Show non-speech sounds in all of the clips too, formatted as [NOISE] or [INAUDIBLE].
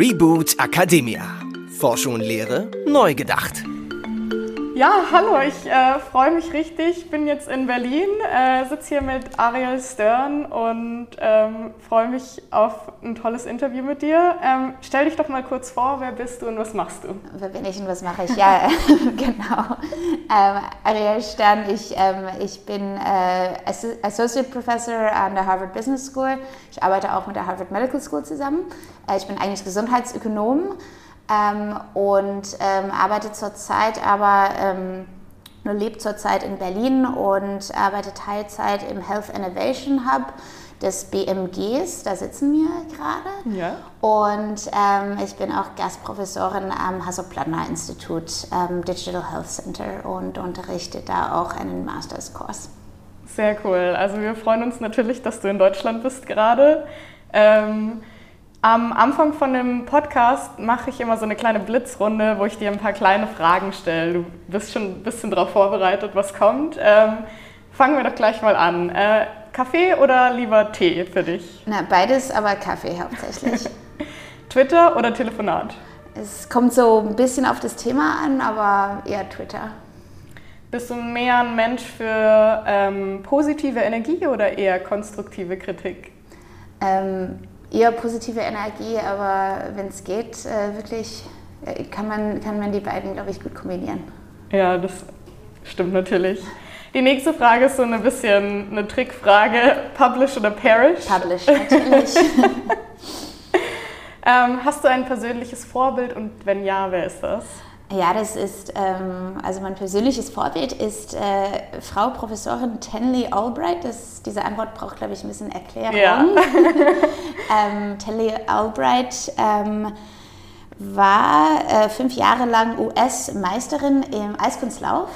Reboot Academia. Forschung und Lehre neu gedacht. Ja, hallo, ich äh, freue mich richtig. Ich bin jetzt in Berlin, äh, sitze hier mit Ariel Stern und ähm, freue mich auf ein tolles Interview mit dir. Ähm, stell dich doch mal kurz vor, wer bist du und was machst du? Wer bin ich und was mache ich? Ja, [LAUGHS] genau. Ähm, Ariel Stern, ich, ähm, ich bin äh, Associate Professor an der Harvard Business School. Ich arbeite auch mit der Harvard Medical School zusammen. Äh, ich bin eigentlich Gesundheitsökonom ähm, und ähm, arbeitet zurzeit aber, ähm, nur lebt zurzeit in Berlin und arbeitet Teilzeit im Health Innovation Hub des BMGs, da sitzen wir gerade. Ja. Und ähm, ich bin auch Gastprofessorin am Hasso-Plattner-Institut ähm, Digital Health Center und unterrichte da auch einen Masters-Kurs. Sehr cool. Also wir freuen uns natürlich, dass du in Deutschland bist gerade. Ähm, am Anfang von dem Podcast mache ich immer so eine kleine Blitzrunde, wo ich dir ein paar kleine Fragen stelle. Du bist schon ein bisschen darauf vorbereitet, was kommt. Ähm, fangen wir doch gleich mal an. Äh, Kaffee oder lieber Tee für dich? Na, beides, aber Kaffee hauptsächlich. [LAUGHS] Twitter oder Telefonat? Es kommt so ein bisschen auf das Thema an, aber eher Twitter. Bist du mehr ein Mensch für ähm, positive Energie oder eher konstruktive Kritik? Ähm, eher positive Energie, aber wenn es geht, äh, wirklich äh, kann, man, kann man die beiden, glaube ich, gut kombinieren. Ja, das stimmt natürlich. Die nächste Frage ist so ein bisschen eine Trickfrage: Publish oder Perish? Publish, natürlich. [LAUGHS] ähm, hast du ein persönliches Vorbild und wenn ja, wer ist das? Ja, das ist, ähm, also mein persönliches Vorbild ist äh, Frau Professorin Tenley Albright. Das, diese Antwort braucht, glaube ich, ein bisschen Erklärung. Ja. [LAUGHS] [LAUGHS] ähm, Tenley Albright ähm, war äh, fünf Jahre lang US-Meisterin im Eiskunstlauf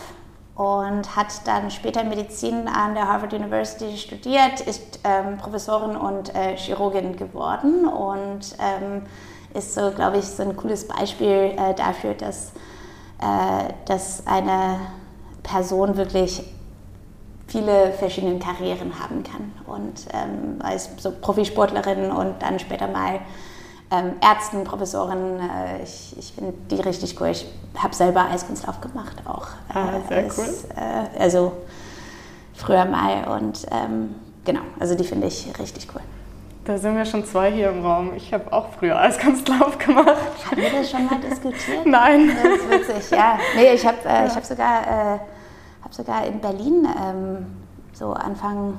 und hat dann später Medizin an der Harvard University studiert, ist ähm, Professorin und äh, Chirurgin geworden und ähm, ist so, glaube ich, so ein cooles Beispiel äh, dafür, dass, äh, dass eine Person wirklich viele verschiedene Karrieren haben kann. Und ähm, als so Profisportlerin und dann später mal ähm, Ärzten, Professorin, äh, ich, ich finde die richtig cool. Ich habe selber Eiskunstlauf gemacht auch. Ah, sehr als, cool. Äh, also früher mal und ähm, genau, also die finde ich richtig cool. Da sind wir schon zwei hier im Raum. Ich habe auch früher Eiskunstlauf [LAUGHS] gemacht. Haben wir das schon mal diskutiert? Nein. Das ist witzig, ja. Nee, ich habe äh, ja. hab sogar, äh, hab sogar in Berlin ähm, so Anfang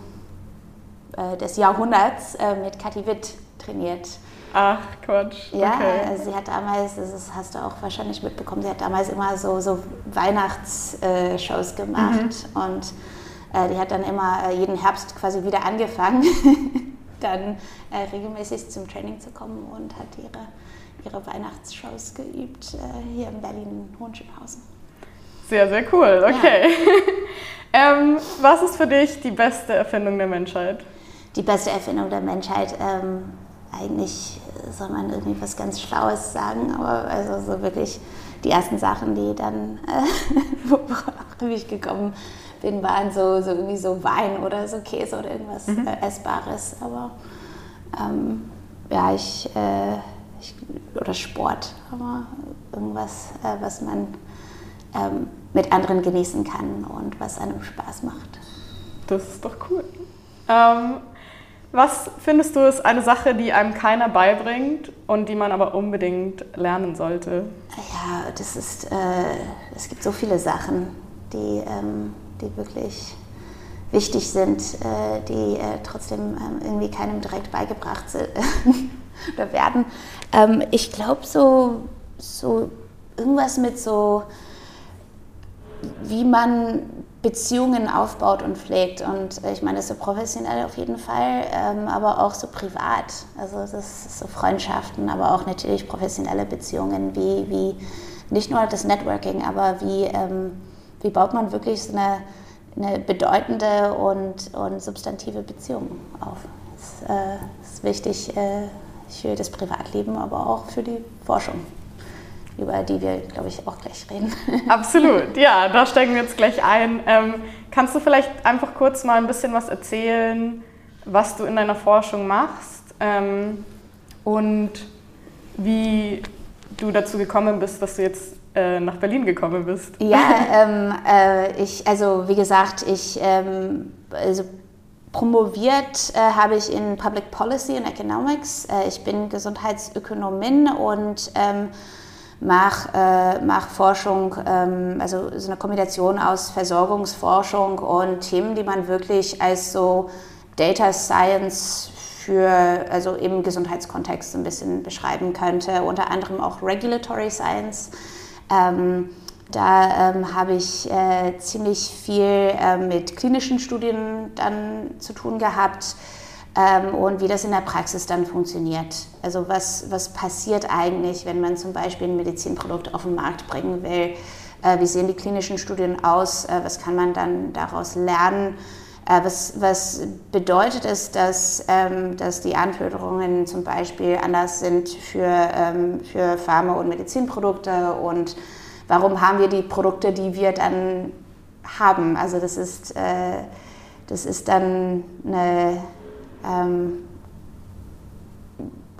äh, des Jahrhunderts äh, mit Kathi Witt trainiert. Ach, Quatsch. Ja, okay. Also sie hat damals, das hast du auch wahrscheinlich mitbekommen, sie hat damals immer so, so Weihnachtsshows gemacht mhm. und äh, die hat dann immer äh, jeden Herbst quasi wieder angefangen. [LAUGHS] dann äh, regelmäßig zum Training zu kommen und hat ihre, ihre Weihnachtsshows geübt äh, hier in Berlin-Hohenschönhausen. Sehr, sehr cool, okay. Ja. [LAUGHS] ähm, was ist für dich die beste Erfindung der Menschheit? Die beste Erfindung der Menschheit, ähm, eigentlich soll man irgendwie was ganz Schlaues sagen, aber also so wirklich die ersten Sachen, die dann, äh, [LAUGHS] worauf ich gekommen bin, waren so, so irgendwie so Wein oder so Käse oder irgendwas mhm. äh, Essbares. Aber ähm, ja, ich, äh, ich, oder Sport, aber irgendwas, äh, was man ähm, mit anderen genießen kann und was einem Spaß macht. Das ist doch cool. Ähm, was findest du ist eine Sache, die einem keiner beibringt und die man aber unbedingt lernen sollte? Ja, das ist, äh, es gibt so viele Sachen, die ähm, die wirklich wichtig sind, äh, die äh, trotzdem ähm, irgendwie keinem direkt beigebracht sind [LAUGHS] oder werden. Ähm, ich glaube, so, so irgendwas mit so, wie man Beziehungen aufbaut und pflegt. Und äh, ich meine, das ist so professionell auf jeden Fall, ähm, aber auch so privat. Also das ist so Freundschaften, aber auch natürlich professionelle Beziehungen, wie, wie nicht nur das Networking, aber wie wie baut man wirklich so eine, eine bedeutende und, und substantive Beziehung auf. Das äh, ist wichtig äh, für das Privatleben, aber auch für die Forschung, über die wir, glaube ich, auch gleich reden. [LAUGHS] Absolut, ja, da steigen wir jetzt gleich ein. Ähm, kannst du vielleicht einfach kurz mal ein bisschen was erzählen, was du in deiner Forschung machst ähm, und wie du dazu gekommen bist, dass du jetzt äh, nach Berlin gekommen bist. Ja, ähm, äh, ich, also wie gesagt, ich ähm, also promoviert äh, habe ich in Public Policy and Economics. Äh, ich bin Gesundheitsökonomin und ähm, mache äh, mach Forschung, ähm, also so eine Kombination aus Versorgungsforschung und Themen, die man wirklich als so Data Science für, also im Gesundheitskontext ein bisschen beschreiben könnte, unter anderem auch Regulatory Science. Ähm, da ähm, habe ich äh, ziemlich viel äh, mit klinischen Studien dann zu tun gehabt ähm, und wie das in der Praxis dann funktioniert. Also was, was passiert eigentlich, wenn man zum Beispiel ein Medizinprodukt auf den Markt bringen will? Äh, wie sehen die klinischen Studien aus? Äh, was kann man dann daraus lernen? Äh, was, was, bedeutet es, dass, ähm, dass die Anforderungen zum Beispiel anders sind für, ähm, für Pharma- und Medizinprodukte und warum haben wir die Produkte, die wir dann haben? Also das ist, äh, das ist dann eine, ähm,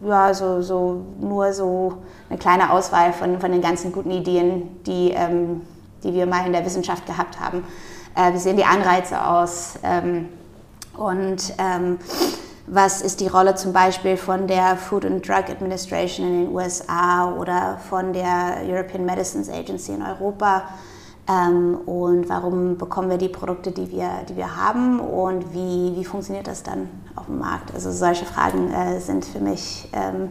ja, so, so, nur so eine kleine Auswahl von, von den ganzen guten Ideen, die, ähm, die wir mal in der Wissenschaft gehabt haben äh, wie sehen die Anreize aus ähm, und ähm, was ist die Rolle zum Beispiel von der Food and Drug Administration in den USA oder von der European Medicines Agency in Europa? Ähm, und warum bekommen wir die Produkte, die wir, die wir haben? Und wie, wie funktioniert das dann auf dem Markt? Also solche Fragen äh, sind für mich ähm,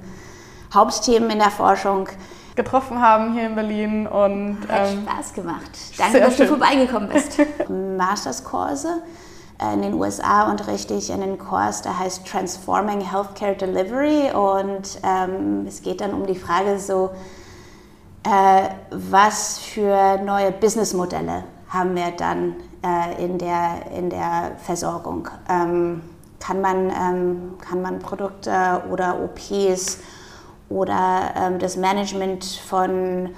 Hauptthemen in der Forschung getroffen haben hier in Berlin. Und, Hat ähm, Spaß gemacht. Danke, dass schön. du vorbeigekommen bist. [LAUGHS] Masterskurse. In den USA unterrichte ich einen Kurs, der heißt Transforming Healthcare Delivery und ähm, es geht dann um die Frage so, äh, was für neue Businessmodelle haben wir dann äh, in, der, in der Versorgung? Ähm, kann, man, ähm, kann man Produkte oder OPs oder ähm, das Management von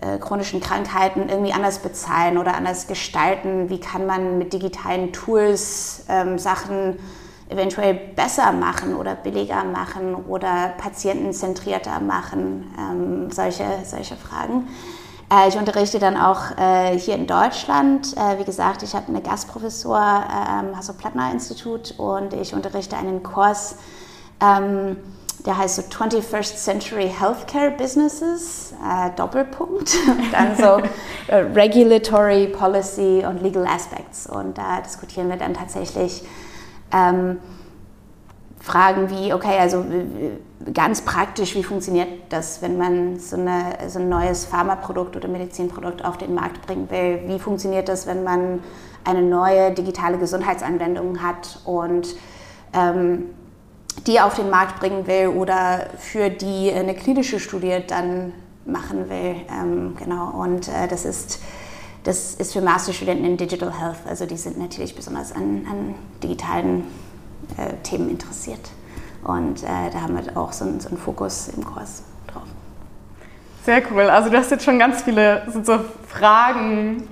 äh, chronischen Krankheiten irgendwie anders bezahlen oder anders gestalten? Wie kann man mit digitalen Tools ähm, Sachen eventuell besser machen oder billiger machen oder patientenzentrierter machen? Ähm, solche, solche Fragen. Äh, ich unterrichte dann auch äh, hier in Deutschland. Äh, wie gesagt, ich habe eine Gastprofessur am Hasso-Plattner-Institut und ich unterrichte einen Kurs ähm, der heißt so 21st Century Healthcare Businesses, äh, Doppelpunkt, [LAUGHS] dann so äh, Regulatory Policy und Legal Aspects. Und da diskutieren wir dann tatsächlich ähm, Fragen wie, okay, also ganz praktisch, wie funktioniert das, wenn man so, eine, so ein neues Pharmaprodukt oder Medizinprodukt auf den Markt bringen will? Wie funktioniert das, wenn man eine neue digitale Gesundheitsanwendung hat und ähm, die auf den Markt bringen will oder für die eine klinische Studie dann machen will. Ähm, genau, und äh, das, ist, das ist für Masterstudenten in Digital Health. Also die sind natürlich besonders an, an digitalen äh, Themen interessiert. Und äh, da haben wir auch so, so einen Fokus im Kurs drauf. Sehr cool. Also du hast jetzt schon ganz viele so Fragen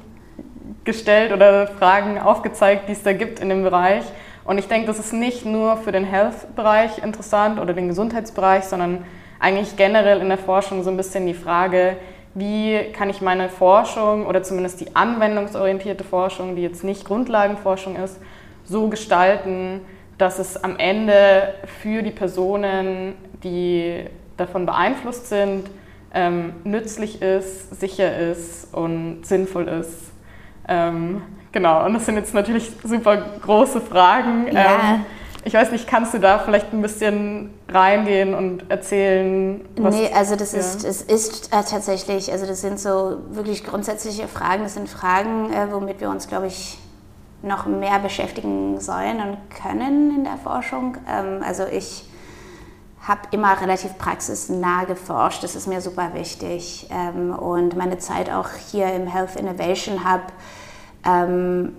gestellt oder Fragen aufgezeigt, die es da gibt in dem Bereich. Und ich denke, das ist nicht nur für den Health-Bereich interessant oder den Gesundheitsbereich, sondern eigentlich generell in der Forschung so ein bisschen die Frage, wie kann ich meine Forschung oder zumindest die anwendungsorientierte Forschung, die jetzt nicht Grundlagenforschung ist, so gestalten, dass es am Ende für die Personen, die davon beeinflusst sind, ähm, nützlich ist, sicher ist und sinnvoll ist. Genau, und das sind jetzt natürlich super große Fragen. Ja. Ähm, ich weiß nicht, kannst du da vielleicht ein bisschen reingehen und erzählen? Was, nee, also das ja. ist, es ist äh, tatsächlich, also das sind so wirklich grundsätzliche Fragen. Das sind Fragen, äh, womit wir uns, glaube ich, noch mehr beschäftigen sollen und können in der Forschung. Ähm, also ich habe immer relativ praxisnah geforscht, das ist mir super wichtig. Ähm, und meine Zeit auch hier im Health Innovation Hub ähm,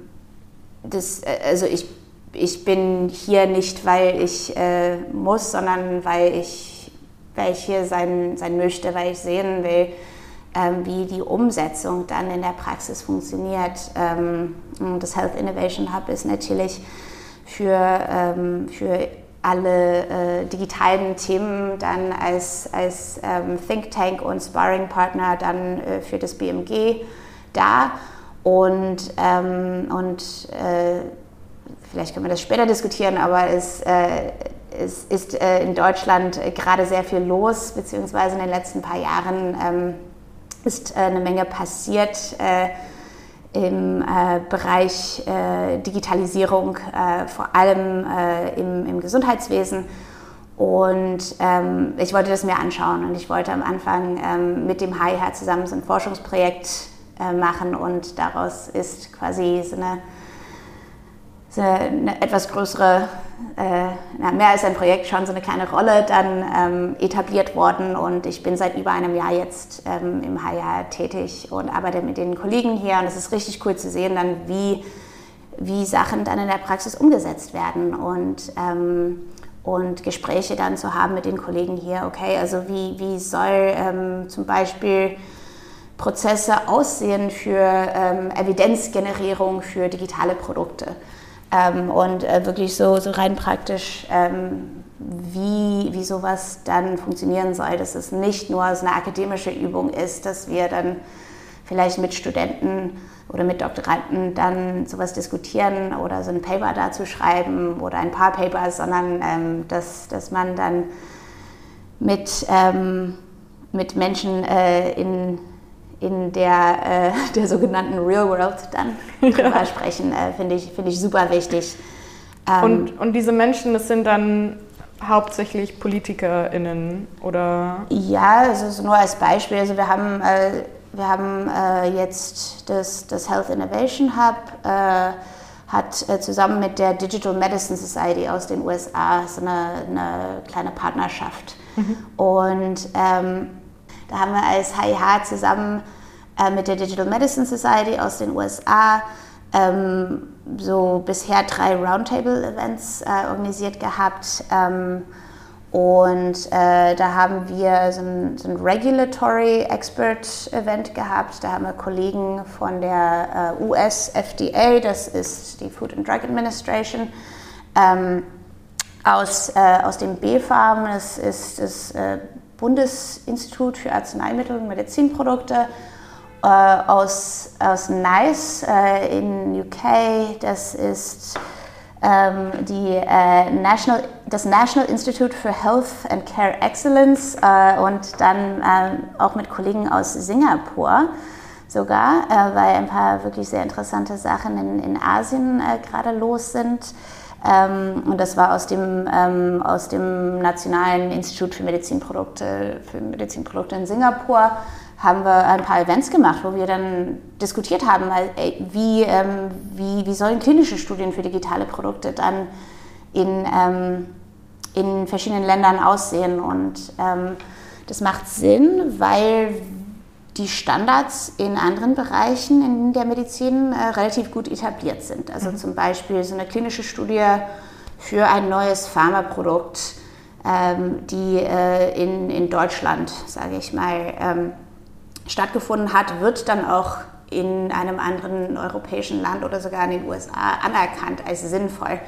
das, äh, also ich, ich bin hier nicht, weil ich äh, muss, sondern weil ich, weil ich hier sein, sein möchte, weil ich sehen will, ähm, wie die Umsetzung dann in der Praxis funktioniert. Ähm, das Health Innovation Hub ist natürlich für, ähm, für alle äh, digitalen Themen dann als, als ähm, Think Tank und Sparring-Partner dann äh, für das BMG da. Und, ähm, und äh, vielleicht können wir das später diskutieren, aber es, äh, es ist äh, in Deutschland gerade sehr viel los, beziehungsweise in den letzten paar Jahren ähm, ist äh, eine Menge passiert im äh, Bereich äh, Digitalisierung, äh, vor allem äh, im, im, Gesundheitswesen. Und ähm, ich wollte das mir anschauen und ich wollte am Anfang ähm, mit dem HIH zusammen so ein Forschungsprojekt äh, machen und daraus ist quasi so eine eine etwas größere, äh, mehr als ein Projekt, schon so eine kleine Rolle dann ähm, etabliert worden. Und ich bin seit über einem Jahr jetzt ähm, im HR tätig und arbeite mit den Kollegen hier. Und es ist richtig cool zu sehen, dann wie, wie Sachen dann in der Praxis umgesetzt werden und, ähm, und Gespräche dann zu haben mit den Kollegen hier. Okay, also wie, wie soll ähm, zum Beispiel Prozesse aussehen für ähm, Evidenzgenerierung für digitale Produkte? Ähm, und äh, wirklich so, so rein praktisch, ähm, wie, wie sowas dann funktionieren soll, dass es nicht nur so eine akademische Übung ist, dass wir dann vielleicht mit Studenten oder mit Doktoranden dann sowas diskutieren oder so ein Paper dazu schreiben oder ein paar Papers, sondern ähm, dass, dass man dann mit, ähm, mit Menschen äh, in in der, äh, [LAUGHS] der sogenannten Real World dann drüber ja. sprechen, äh, finde ich, find ich super wichtig. Ähm, und, und diese Menschen, das sind dann hauptsächlich PolitikerInnen oder? Ja, also nur als Beispiel. Also wir haben, äh, wir haben äh, jetzt das, das Health Innovation Hub, äh, hat äh, zusammen mit der Digital Medicine Society aus den USA so eine, eine kleine Partnerschaft. Mhm. Und ähm, da haben wir als HIH zusammen äh, mit der Digital Medicine Society aus den USA ähm, so bisher drei Roundtable-Events äh, organisiert gehabt. Ähm, und äh, da haben wir so ein, so ein, Regulatory Expert Event gehabt. Da haben wir Kollegen von der äh, US FDA, das ist die Food and Drug Administration, ähm, aus, äh, aus dem BfArM, das ist das äh, Bundesinstitut für Arzneimittel und Medizinprodukte äh, aus, aus NICE äh, in UK. Das ist ähm, die, äh, National, das National Institute for Health and Care Excellence äh, und dann ähm, auch mit Kollegen aus Singapur sogar, äh, weil ein paar wirklich sehr interessante Sachen in, in Asien äh, gerade los sind. Ähm, und das war aus dem, ähm, aus dem Nationalen Institut für Medizinprodukte, für Medizinprodukte in Singapur haben wir ein paar Events gemacht, wo wir dann diskutiert haben, wie, ähm, wie, wie sollen klinische Studien für digitale Produkte dann in, ähm, in verschiedenen Ländern aussehen. Und ähm, das macht Sinn, weil die Standards in anderen Bereichen in der Medizin äh, relativ gut etabliert sind. Also mhm. zum Beispiel so eine klinische Studie für ein neues Pharmaprodukt, ähm, die äh, in, in Deutschland, sage ich mal, ähm, stattgefunden hat, wird dann auch in einem anderen europäischen Land oder sogar in den USA anerkannt als sinnvoll.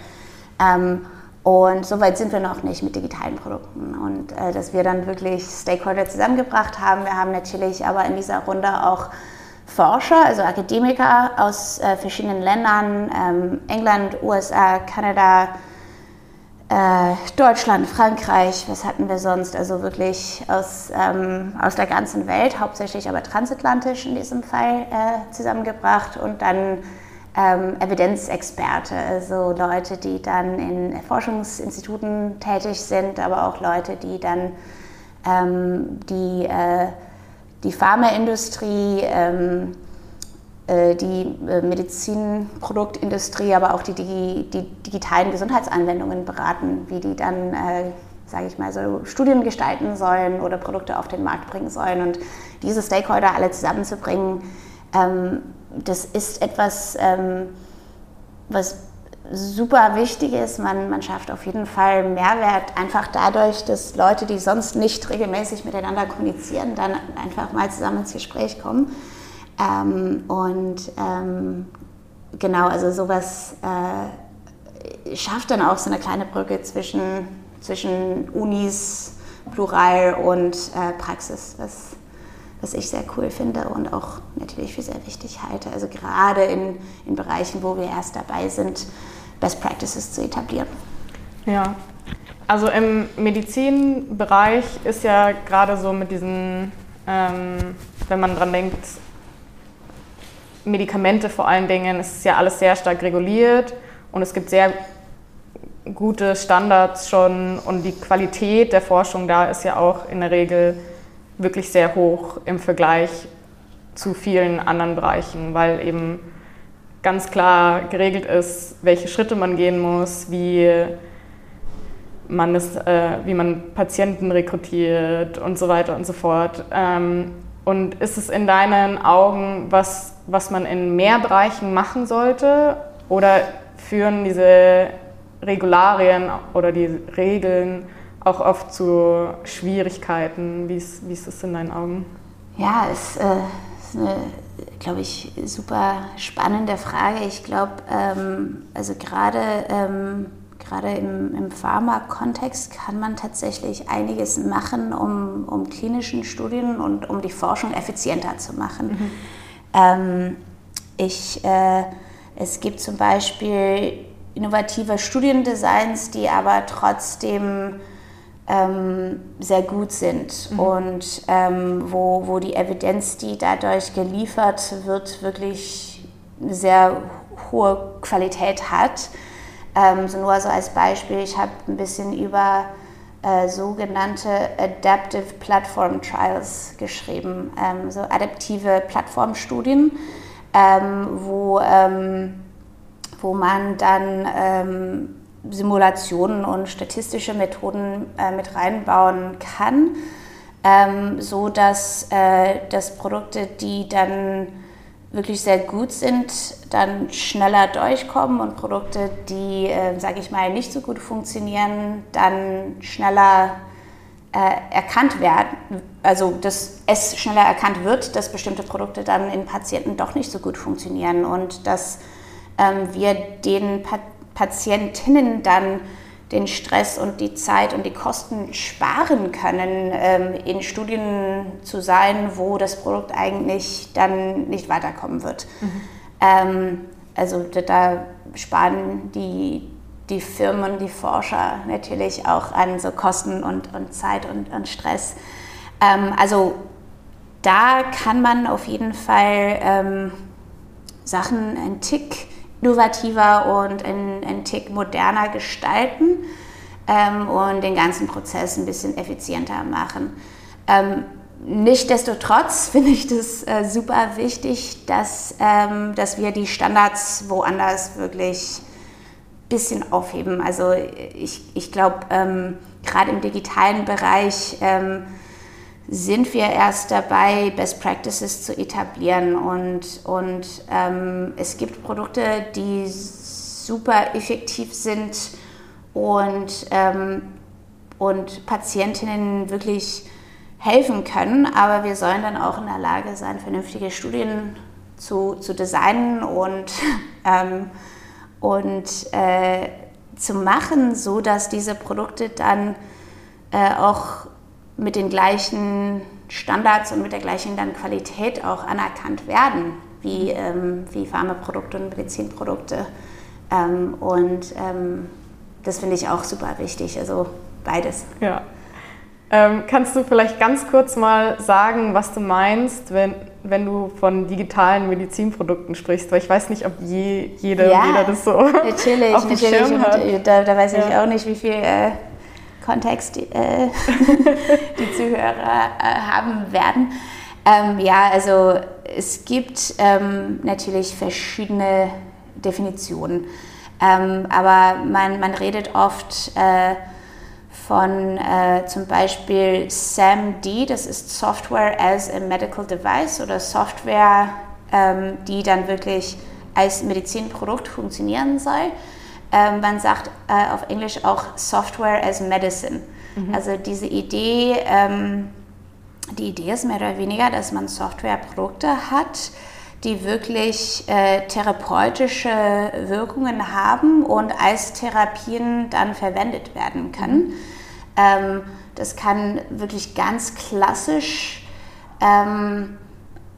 Ähm, und so weit sind wir noch nicht mit digitalen Produkten. Und äh, dass wir dann wirklich Stakeholder zusammengebracht haben. Wir haben natürlich aber in dieser Runde auch Forscher, also Akademiker aus äh, verschiedenen Ländern, ähm, England, USA, Kanada, äh, Deutschland, Frankreich, was hatten wir sonst? Also wirklich aus, ähm, aus der ganzen Welt, hauptsächlich aber transatlantisch in diesem Fall äh, zusammengebracht und dann ähm, Evidenzexperte, also Leute, die dann in Forschungsinstituten tätig sind, aber auch Leute, die dann ähm, die, äh, die Pharmaindustrie, ähm, äh, die äh, Medizinproduktindustrie, aber auch die, die, die, digitalen Gesundheitsanwendungen beraten, wie die dann, äh, sage ich mal, so Studien gestalten sollen oder Produkte auf den Markt bringen sollen. Und diese Stakeholder alle zusammenzubringen, ähm, das ist etwas, ähm, was super wichtig ist. Man, man schafft auf jeden Fall Mehrwert einfach dadurch, dass Leute, die sonst nicht regelmäßig miteinander kommunizieren, dann einfach mal zusammen ins Gespräch kommen. Ähm, und ähm, genau, also sowas äh, schafft dann auch so eine kleine Brücke zwischen, zwischen Unis, Plural und äh, Praxis, was, was ich sehr cool finde und auch natürlich für sehr wichtig halte. Also gerade in, in Bereichen, wo wir erst dabei sind, Best Practices zu etablieren. Ja, also im Medizinbereich ist ja gerade so mit diesen, ähm, wenn man dran denkt, Medikamente vor allen Dingen, ist ja alles sehr stark reguliert und es gibt sehr gute Standards schon und die Qualität der Forschung da ist ja auch in der Regel wirklich sehr hoch im Vergleich zu vielen anderen Bereichen, weil eben ganz klar geregelt ist, welche Schritte man gehen muss, wie man, das, äh, wie man Patienten rekrutiert und so weiter und so fort. Ähm, und ist es in deinen Augen was, was man in mehr Bereichen machen sollte oder führen diese Regularien oder die Regeln auch oft zu Schwierigkeiten? Wie ist, wie ist das in deinen Augen? Ja, es äh, ist eine, glaube ich, super spannende Frage. Ich glaube, ähm, also gerade ähm, gerade im, im Pharma-Kontext kann man tatsächlich einiges machen, um, um klinischen Studien und um die Forschung effizienter zu machen. Mhm. Ähm, ich, äh, es gibt zum Beispiel innovative Studiendesigns, die aber trotzdem ähm, sehr gut sind mhm. und ähm, wo, wo die Evidenz, die dadurch geliefert wird, wirklich eine sehr hohe Qualität hat. Ähm, so nur so als Beispiel, ich habe ein bisschen über äh, sogenannte Adaptive Platform Trials geschrieben, ähm, so adaptive Plattformstudien, ähm, wo, ähm, wo man dann ähm, Simulationen und statistische Methoden äh, mit reinbauen kann, ähm, so dass, äh, dass Produkte, die dann wirklich sehr gut sind, dann schneller durchkommen und Produkte, die, äh, sage ich mal, nicht so gut funktionieren, dann schneller äh, erkannt werden, also dass es schneller erkannt wird, dass bestimmte Produkte dann in Patienten doch nicht so gut funktionieren und dass ähm, wir den pa Patientinnen dann den Stress und die Zeit und die Kosten sparen können, ähm, in Studien zu sein, wo das Produkt eigentlich dann nicht weiterkommen wird. Mhm. Ähm, also da sparen die, die Firmen, die Forscher natürlich auch an so Kosten und, und Zeit und, und Stress. Ähm, also da kann man auf jeden Fall Sachen ein Tick innovativer und ein, ein Tick moderner gestalten ähm, und den ganzen Prozess ein bisschen effizienter machen. Ähm, Nichtsdestotrotz [LAUGHS] finde ich das äh, super wichtig, dass, ähm, dass wir die Standards woanders wirklich ein bisschen aufheben. Also ich, ich glaube, ähm, gerade im digitalen Bereich ähm, sind wir erst dabei, Best Practices zu etablieren. Und, und ähm, es gibt Produkte, die super effektiv sind und, ähm, und Patientinnen wirklich helfen können. Aber wir sollen dann auch in der Lage sein, vernünftige Studien zu, zu designen und, [LAUGHS] ähm, und äh, zu machen, so dass diese Produkte dann äh, auch mit den gleichen Standards und mit der gleichen dann Qualität auch anerkannt werden, wie, ähm, wie Pharmaprodukte und Medizinprodukte. Ähm, und ähm, das finde ich auch super wichtig, also beides. Ja. Ähm, kannst du vielleicht ganz kurz mal sagen, was du meinst, wenn, wenn du von digitalen Medizinprodukten sprichst? Weil ich weiß nicht, ob je, jede ja, jeder das so natürlich, [LAUGHS] auf dem natürlich. Schirm hat. Da, da weiß ich ja. auch nicht, wie viel äh, Kontext die, äh, [LAUGHS] die Zuhörer äh, haben werden. Ähm, ja, also es gibt ähm, natürlich verschiedene Definitionen, ähm, aber man, man redet oft äh, von äh, zum Beispiel SAMD, das ist Software as a Medical Device oder Software, ähm, die dann wirklich als Medizinprodukt funktionieren soll. Ähm, man sagt äh, auf Englisch auch Software as Medicine. Mhm. Also diese Idee, ähm, die Idee ist mehr oder weniger, dass man Softwareprodukte hat, die wirklich äh, therapeutische Wirkungen haben und als Therapien dann verwendet werden können. Mhm. Ähm, das kann wirklich ganz klassisch ähm,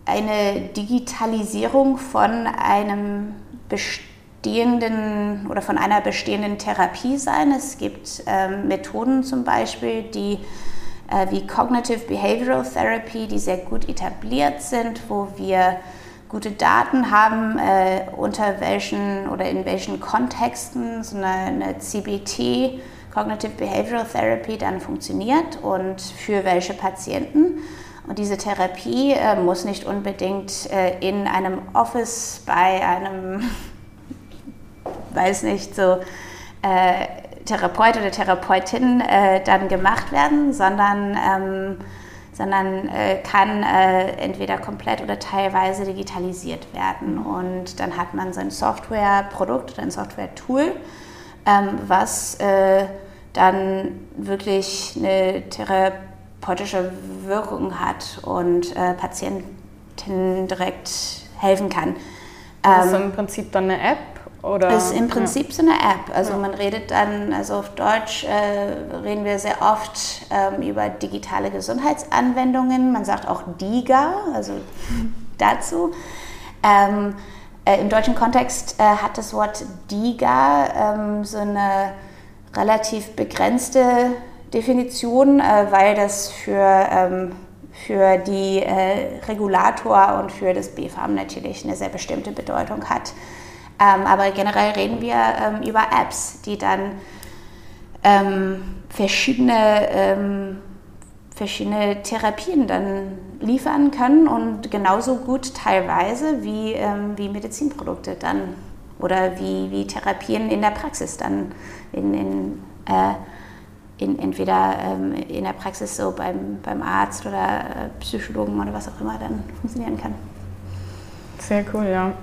eine Digitalisierung von einem bestehenden oder von einer bestehenden Therapie sein. Es gibt ähm, Methoden zum Beispiel, die äh, wie Cognitive Behavioral Therapy, die sehr gut etabliert sind, wo wir gute Daten haben, äh, unter welchen oder in welchen Kontexten so eine, eine, CBT, Cognitive Behavioral Therapy, dann funktioniert und für welche Patienten. Und diese Therapie äh, muss nicht unbedingt äh, in einem Office bei einem, weiß nicht, so äh, Therapeut oder Therapeutin äh, dann gemacht werden, sondern ähm, sondern äh, kann äh, entweder komplett oder teilweise digitalisiert werden. Und dann hat man so ein Softwareprodukt oder ein Software-Tool, ähm, was äh, dann wirklich eine therapeutische Wirkung hat und äh, Patienten direkt helfen kann. Das ist ähm, im Prinzip dann eine App, oder? Ist im Prinzip ja. so eine App. Also ja. man redet dann, also auf Deutsch äh, reden wir sehr oft ähm, über digitale Gesundheitsanwendungen. Man sagt auch DIGA, also dazu. Ähm, äh, Im deutschen Kontext äh, hat das Wort DIGA ähm, so eine relativ begrenzte Definition, äh, weil das für, ähm, für die äh, Regulator und für das BfArM natürlich eine sehr bestimmte Bedeutung hat. Ähm, aber generell reden wir ähm, über Apps, die dann ähm, verschiedene, verschiedene Therapien dann liefern können und genauso gut teilweise wie, wie Medizinprodukte dann oder wie, wie Therapien in der Praxis dann in, in, äh, in entweder ähm, in der Praxis so beim, beim Arzt oder äh, Psychologen oder was auch immer dann funktionieren kann. Sehr cool, ja.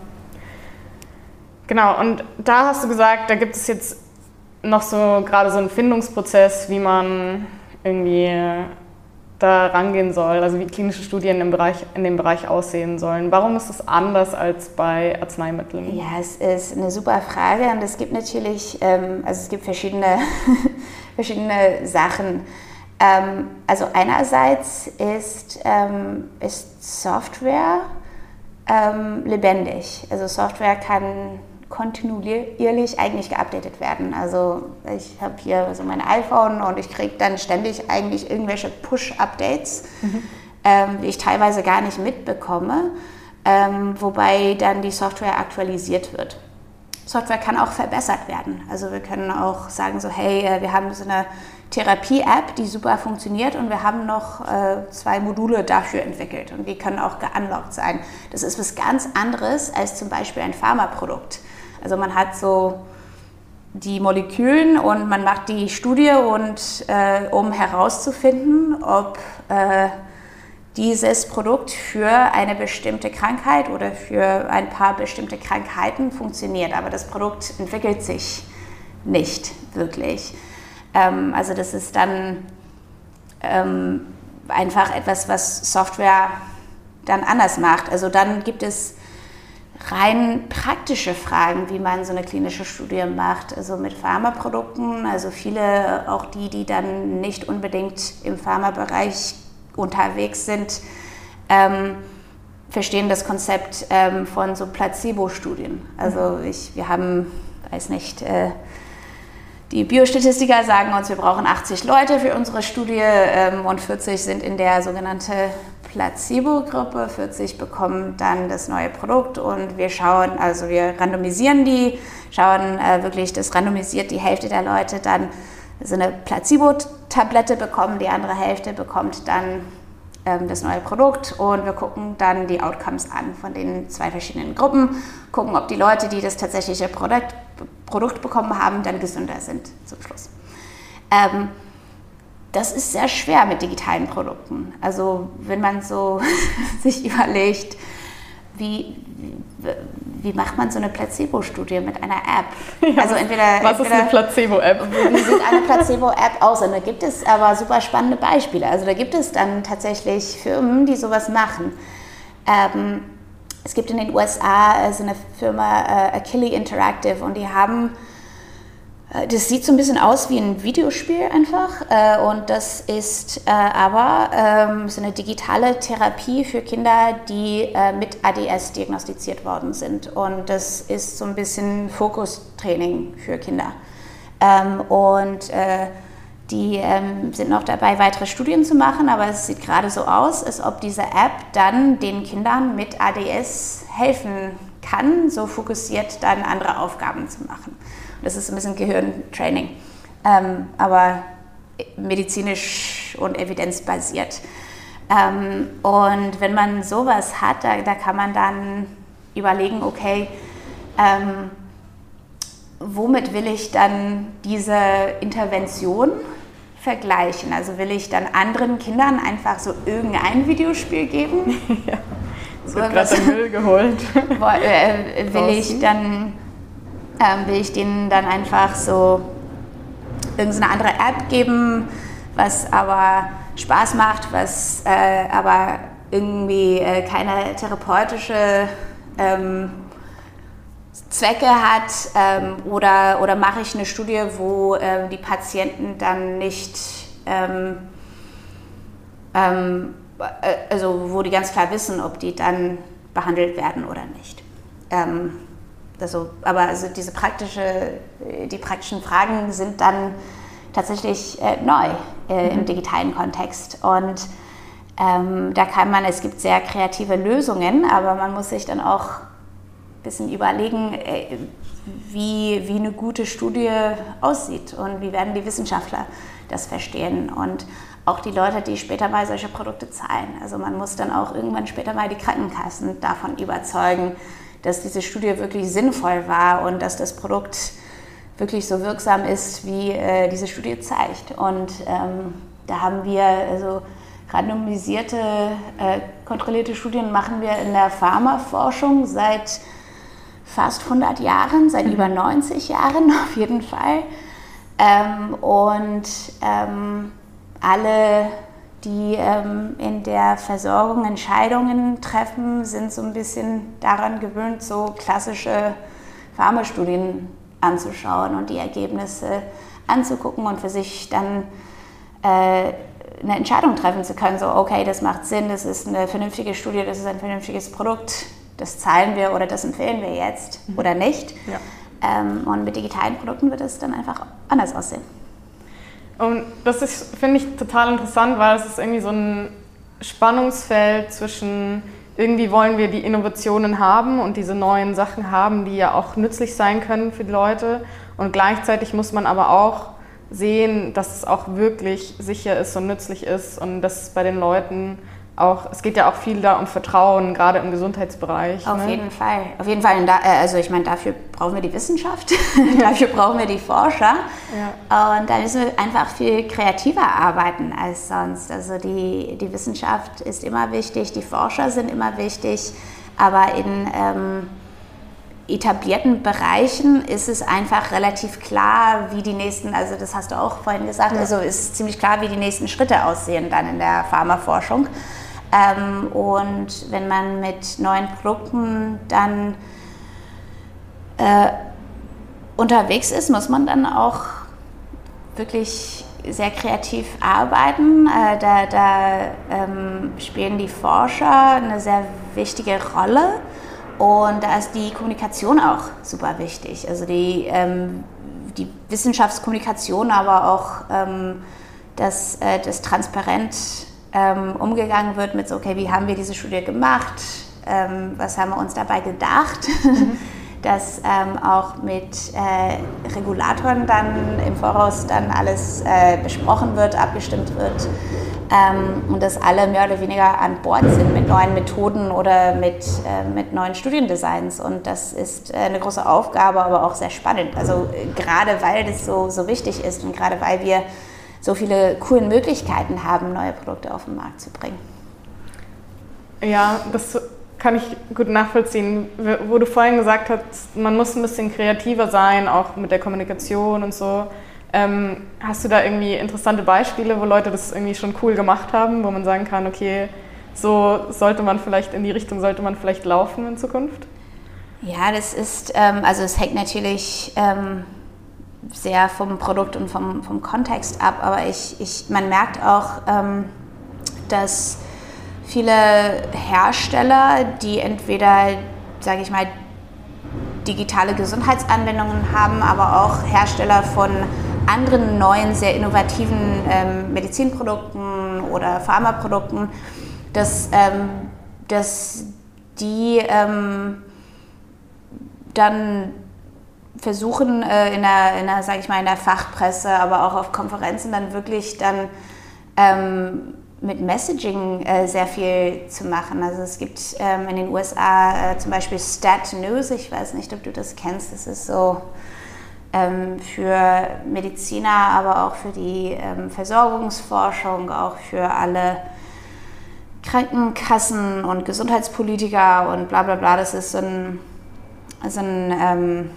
Genau, und da hast du gesagt, da gibt es jetzt noch so gerade so einen Findungsprozess, wie man irgendwie da rangehen soll, also wie klinische Studien im Bereich, in dem Bereich aussehen sollen. Warum ist das anders als bei Arzneimitteln? Ja, es ist eine super Frage und es gibt natürlich, ähm, also es gibt verschiedene, [LAUGHS] verschiedene Sachen. Ähm, also einerseits ist, ähm, ist Software ähm, lebendig. Also Software kann kontinuierlich eigentlich geupdatet werden. Also ich habe hier so mein iPhone und ich kriege dann ständig eigentlich irgendwelche Push-Updates, mhm. ähm, die ich teilweise gar nicht mitbekomme, ähm, wobei dann die Software aktualisiert wird. Software kann auch verbessert werden. Also wir können auch sagen so, hey, äh, wir haben so eine Therapie-App, die super funktioniert und wir haben noch äh, zwei Module dafür entwickelt und die können auch geunlockt sein. Das ist was ganz anderes als zum Beispiel ein Pharmaprodukt. Also man hat so die Molekülen und man macht die Studie und äh, um herauszufinden, ob äh, dieses Produkt für eine bestimmte Krankheit oder für ein paar bestimmte Krankheiten funktioniert. Aber das Produkt entwickelt sich nicht wirklich. Ähm, also das ist dann ähm, einfach etwas, was Software dann anders macht. Also dann gibt es rein praktische Fragen, wie man so eine klinische Studie macht. Also mit Pharmaprodukten, also viele, auch die, die dann nicht unbedingt im Pharmabereich unterwegs sind, ähm, verstehen das Konzept ähm, von so Placebo-Studien. Also ich, wir haben, weiß nicht, äh, die Biostatistiker sagen uns, wir brauchen 80 Leute für unsere Studie ähm, und 40 sind in der sogenannten Placebo-Gruppe, 40 bekommen dann das neue Produkt und wir schauen, also wir randomisieren die, schauen äh, wirklich, das randomisiert die Hälfte der Leute dann so eine Placebo-Tablette bekommen, die andere Hälfte bekommt dann ähm, das neue Produkt und wir gucken dann die Outcomes an von den zwei verschiedenen Gruppen, gucken, ob die Leute, die das tatsächliche Produkt Produkt bekommen haben, dann gesünder sind zum Schluss. Ähm, das ist sehr schwer mit digitalen Produkten. Also wenn man so [LAUGHS] sich überlegt, wie, wie macht man so eine Placebo-Studie mit einer App? [LAUGHS] Ja, also entweder, was entweder, ist eine Placebo-App? [LAUGHS] Wie sieht eine Placebo-App aus? Und da gibt es aber super spannende Beispiele. Also da gibt es dann tatsächlich Firmen, die sowas machen. Ähm, es gibt in den USA so eine Firma äh, Achille Interactive und die haben äh, das sieht so ein bisschen aus wie ein Videospiel einfach äh, und das ist äh, aber ähm, so eine digitale Therapie für Kinder, die mit ADS diagnostiziert worden sind und das ist so ein bisschen Fokustraining für Kinder. Ähm, und die ähm, sind noch dabei, weitere Studien zu machen, aber es sieht gerade so aus, als ob diese App dann den Kindern mit ADS helfen kann, so fokussiert dann andere Aufgaben zu machen. Das ist ein bisschen Gehirntraining, ähm, aber medizinisch und evidenzbasiert. Ähm, und wenn man sowas hat, da, da kann man dann überlegen, okay, ähm, womit will ich dann diese Intervention vergleichen? Also will ich dann anderen Kindern einfach so irgendein Videospiel geben? [LAUGHS] ja. Es wird gerade Müll geholt. Äh, will ich dann ähm, will ich denen dann einfach so irgendeine andere App geben, was aber Spaß macht, was äh, aber irgendwie äh, keine therapeutische ähm, Zwecke hat ähm, oder, oder mache ich eine Studie, wo äh, die Patienten dann nicht, ähm, ähm, äh, also wo die ganz klar wissen, ob die dann behandelt werden oder nicht. Also, aber also diese praktische, die praktischen Fragen sind dann tatsächlich äh, neu äh, mhm. im digitalen Kontext. Und ähm, da kann man, es gibt sehr kreative Lösungen, aber man muss sich dann auch ein bisschen überlegen, äh, wie, wie eine gute Studie aussieht und wie werden die Wissenschaftler das verstehen und auch die Leute, die später mal solche Produkte zahlen. Also man muss dann auch irgendwann später mal die Krankenkassen davon überzeugen, dass diese Studie wirklich sinnvoll war und dass das Produkt wirklich so wirksam ist, wie äh, diese Studie zeigt. Und ähm, da haben wir also randomisierte, äh, kontrollierte Studien machen wir in der Pharmaforschung seit fast 100 Jahren, seit mhm. über 90 Jahren [LAUGHS] auf jeden Fall. Ähm, und ähm, alle die ähm, in der Versorgung Entscheidungen treffen, sind so ein bisschen daran gewöhnt, so klassische Pharmastudien anzuschauen und die Ergebnisse anzugucken und für sich dann äh, eine Entscheidung treffen zu können, so okay, das macht Sinn, das ist eine vernünftige Studie, das ist ein vernünftiges Produkt, das zahlen wir oder das empfehlen wir jetzt mhm. oder nicht. Ja. Ähm, und mit digitalen Produkten wird es dann einfach anders aussehen. Und das finde ich, total interessant, weil es ist irgendwie so ein Spannungsfeld zwischen irgendwie wollen wir die Innovationen haben und diese neuen Sachen haben, die ja auch nützlich sein können für die Leute. Und gleichzeitig muss man aber auch sehen, dass es auch wirklich sicher ist und nützlich ist und dass es bei den Leuten auch, es geht ja auch viel da um Vertrauen, gerade im Gesundheitsbereich. Auf ne? jeden Fall. Auf jeden Fall. Da, äh, also ich meine, dafür brauchen wir die Wissenschaft, [LAUGHS] dafür brauchen wir die Forscher. Ja. Und da müssen wir einfach viel kreativer arbeiten als sonst. Also die, die Wissenschaft ist immer wichtig, die Forscher sind immer wichtig, aber in ähm, etablierten Bereichen ist es einfach relativ klar, wie die nächsten, also das hast du auch vorhin gesagt, ja. also ist ziemlich klar, wie die nächsten Schritte aussehen dann in der Pharmaforschung. Ähm, und wenn man mit neuen Produkten dann äh, unterwegs ist, muss man dann auch wirklich sehr kreativ arbeiten. Äh, da, da ähm, spielen die Forscher eine sehr wichtige Rolle und da ist die Kommunikation auch super wichtig. Also die, ähm, die Wissenschaftskommunikation, aber auch ähm, das, äh, das transparent ähm, umgegangen wird mit so, okay, wie haben wir diese Studie gemacht, ähm, was haben wir uns dabei gedacht, mhm. [LAUGHS] dass ähm, auch mit äh, Regulatoren dann im Voraus dann alles äh, besprochen wird, abgestimmt wird ähm, und dass alle mehr oder weniger an Bord sind mit neuen Methoden oder mit, äh, mit neuen Studiendesigns und das ist äh, eine große Aufgabe, aber auch sehr spannend. Also äh, gerade weil das so, so wichtig ist und gerade weil wir so viele coolen Möglichkeiten haben, neue Produkte auf den Markt zu bringen. Ja, das kann ich gut nachvollziehen. Wo du vorhin gesagt hast, man muss ein bisschen kreativer sein, auch mit der Kommunikation und so. Ähm, hast du da irgendwie interessante Beispiele, wo Leute das irgendwie schon cool gemacht haben, wo man sagen kann, okay, so sollte man vielleicht in die Richtung, sollte man vielleicht laufen in Zukunft? Ja, das ist, ähm, also es hängt natürlich ähm, sehr vom Produkt und vom, vom Kontext ab, aber ich, ich, man merkt auch, ähm, dass viele Hersteller, die entweder, sage ich mal, digitale Gesundheitsanwendungen haben, aber auch Hersteller von anderen neuen, sehr innovativen ähm, Medizinprodukten oder Pharmaprodukten, dass, ähm, dass die ähm, dann versuchen äh, in der, in der sage ich mal, in der Fachpresse, aber auch auf Konferenzen dann wirklich dann ähm, mit Messaging äh, sehr viel zu machen. Also es gibt ähm, in den USA äh, zum Beispiel Stat News, ich weiß nicht, ob du das kennst, das ist so ähm, für Mediziner, aber auch für die ähm, Versorgungsforschung, auch für alle Krankenkassen und Gesundheitspolitiker und bla bla bla. Das ist so ein, so ein ähm,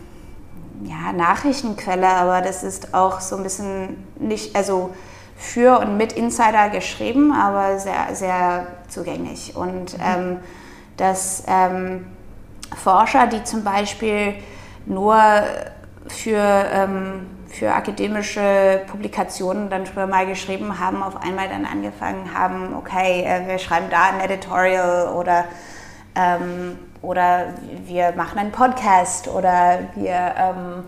ja, Nachrichtenquelle, aber das ist auch so ein bisschen nicht, also für und mit Insider geschrieben, aber sehr, sehr zugänglich. Und mhm. ähm, dass ähm, Forscher, die zum Beispiel nur für, ähm, für akademische Publikationen dann früher mal geschrieben haben, auf einmal dann angefangen haben, okay, äh, wir schreiben da ein Editorial oder, ähm, oder wir machen einen Podcast oder wir, ähm,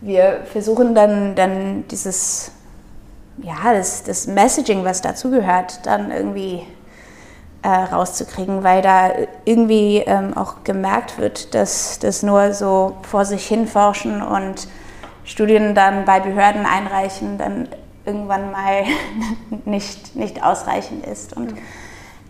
wir versuchen dann, dann dieses ja, das, das Messaging, was dazugehört, dann irgendwie äh, rauszukriegen, weil da irgendwie ähm, auch gemerkt wird, dass das nur so vor sich hin forschen und Studien dann bei Behörden einreichen, dann irgendwann mal [LAUGHS] nicht, nicht ausreichend ist. Und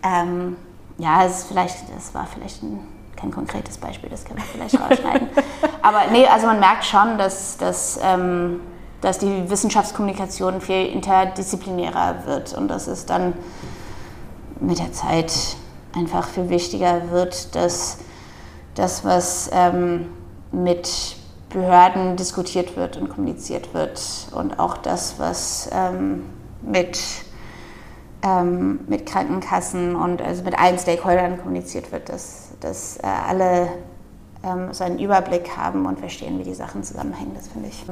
ähm, ja, es ist vielleicht, das war vielleicht ein, kein konkretes Beispiel, das können wir vielleicht rausschneiden. [LAUGHS] Aber nee, also man merkt schon, dass, dass ähm, dass die Wissenschaftskommunikation viel interdisziplinärer wird und dass es dann mit der Zeit einfach viel wichtiger wird, dass das, was ähm, mit Behörden diskutiert wird und kommuniziert wird und auch das, was ähm, mit, ähm, mit Krankenkassen und also mit allen Stakeholdern kommuniziert wird, dass, dass äh, alle ähm, so einen Überblick haben und verstehen, wie die Sachen zusammenhängen. Das finde ich.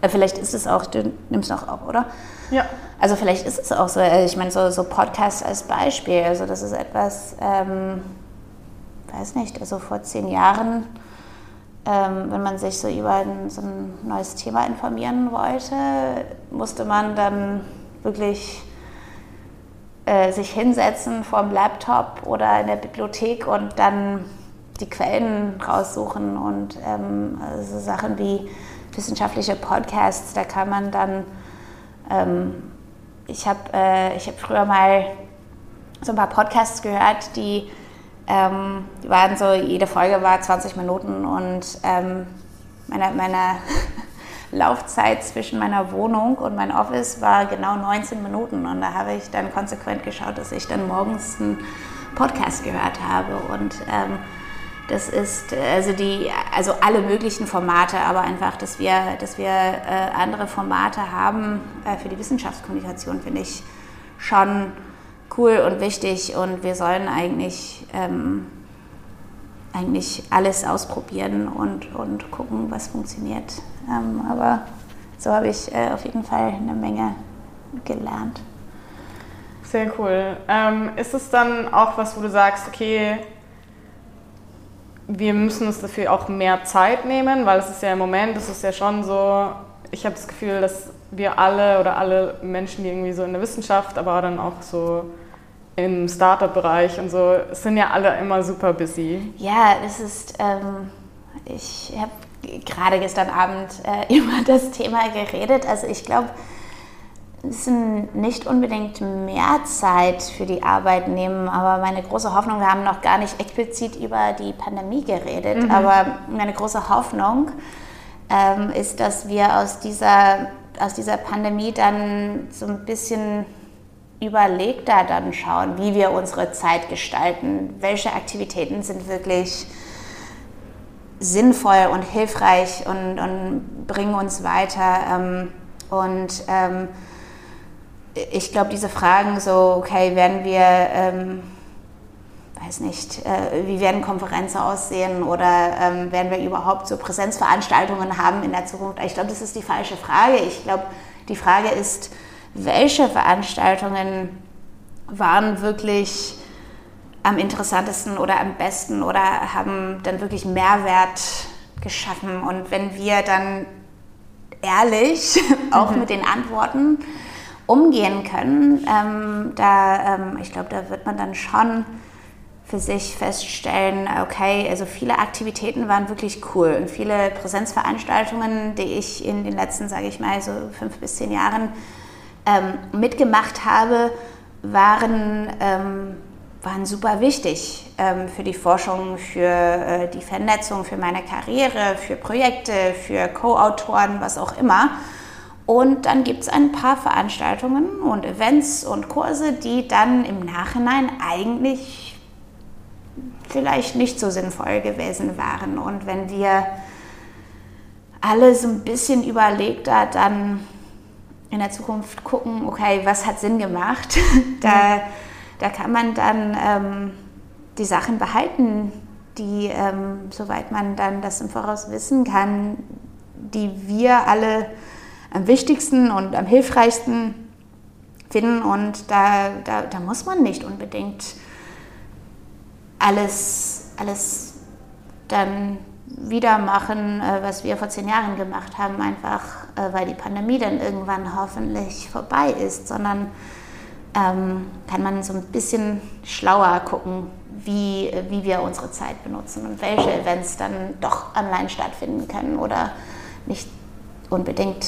Äh, vielleicht ist es auch, du nimmst auch auf, oder? Ja. Also vielleicht ist es auch so, äh, ich meine, so, so Podcasts als Beispiel, also das ist etwas, ähm, weiß nicht, also vor zehn Jahren, ähm, wenn man sich so über ein, so ein neues Thema informieren wollte, musste man dann wirklich äh, sich hinsetzen vor dem Laptop oder in der Bibliothek und dann die Quellen raussuchen und ähm, also Sachen wie wissenschaftliche Podcasts, da kann man dann, ähm, ich habe äh, hab früher mal so ein paar Podcasts gehört, die, ähm, die waren so, jede Folge war 20 Minuten und ähm, meine, meine [LAUGHS] Laufzeit zwischen meiner Wohnung und meinem Office war genau 19 Minuten. Und da habe ich dann konsequent geschaut, dass ich dann morgens einen Podcast gehört habe. Und ähm, das ist also die, also alle möglichen Formate, aber einfach, dass wir, dass wir äh, andere Formate haben äh, für die Wissenschaftskommunikation, finde ich schon cool und wichtig. Und wir sollen eigentlich, ähm, eigentlich alles ausprobieren und, und gucken, was funktioniert. Ähm, aber so habe ich äh, auf jeden Fall eine Menge gelernt. Sehr cool. Ähm, ist es dann auch was, wo du sagst, okay, wir müssen uns dafür auch mehr Zeit nehmen, weil es ist ja im Moment, es ist ja schon so, ich habe das Gefühl, dass wir alle oder alle Menschen, die irgendwie so in der Wissenschaft, aber dann auch so im Startup-Bereich und so, sind ja alle immer super busy. Ja, das ist, ähm, ich habe gerade gestern Abend äh, [LAUGHS] über das Thema geredet. Also ich glaube, es sind nicht unbedingt mehr Zeit für die Arbeit nehmen, aber meine große Hoffnung, wir haben noch gar nicht explizit über die Pandemie geredet, mhm. aber meine große Hoffnung ähm, ist, dass wir aus dieser, aus dieser Pandemie dann so ein bisschen überlegter dann schauen, wie wir unsere Zeit gestalten, welche Aktivitäten sind wirklich sinnvoll und hilfreich und, und bringen uns weiter. Ähm, und ähm, ich glaube, diese Fragen so, okay, werden wir, ähm, weiß nicht, äh, wie werden Konferenzen aussehen oder ähm, werden wir überhaupt so Präsenzveranstaltungen haben in der Zukunft? Ich glaube, das ist die falsche Frage. Ich glaube, die Frage ist, welche Veranstaltungen waren wirklich am interessantesten oder am besten oder haben dann wirklich Mehrwert geschaffen. Und wenn wir dann ehrlich [LAUGHS] auch mhm. mit den Antworten umgehen können, ähm, da, ähm, ich glaube, da wird man dann schon für sich feststellen, okay, also viele Aktivitäten waren wirklich cool und viele Präsenzveranstaltungen, die ich in den letzten, sage ich mal, so fünf bis zehn Jahren ähm, mitgemacht habe, waren, ähm, waren super wichtig ähm, für die Forschung, für äh, die Vernetzung, für meine Karriere, für Projekte, für Co-Autoren, was auch immer. Und dann gibt es ein paar Veranstaltungen und Events und Kurse, die dann im Nachhinein eigentlich vielleicht nicht so sinnvoll gewesen waren. Und wenn wir alle so ein bisschen überlegter dann in der Zukunft gucken, okay, was hat Sinn gemacht, [LAUGHS] da, da kann man dann ähm, die Sachen behalten, die, ähm, soweit man dann das im Voraus wissen kann, die wir alle am wichtigsten und am hilfreichsten finden. Und da, da, da muss man nicht unbedingt alles, alles dann wieder machen, äh, was wir vor zehn Jahren gemacht haben, einfach äh, weil die Pandemie dann irgendwann hoffentlich vorbei ist, sondern ähm, kann man so ein bisschen schlauer gucken, wie, wie wir unsere Zeit benutzen und welche Events dann doch online stattfinden können oder nicht unbedingt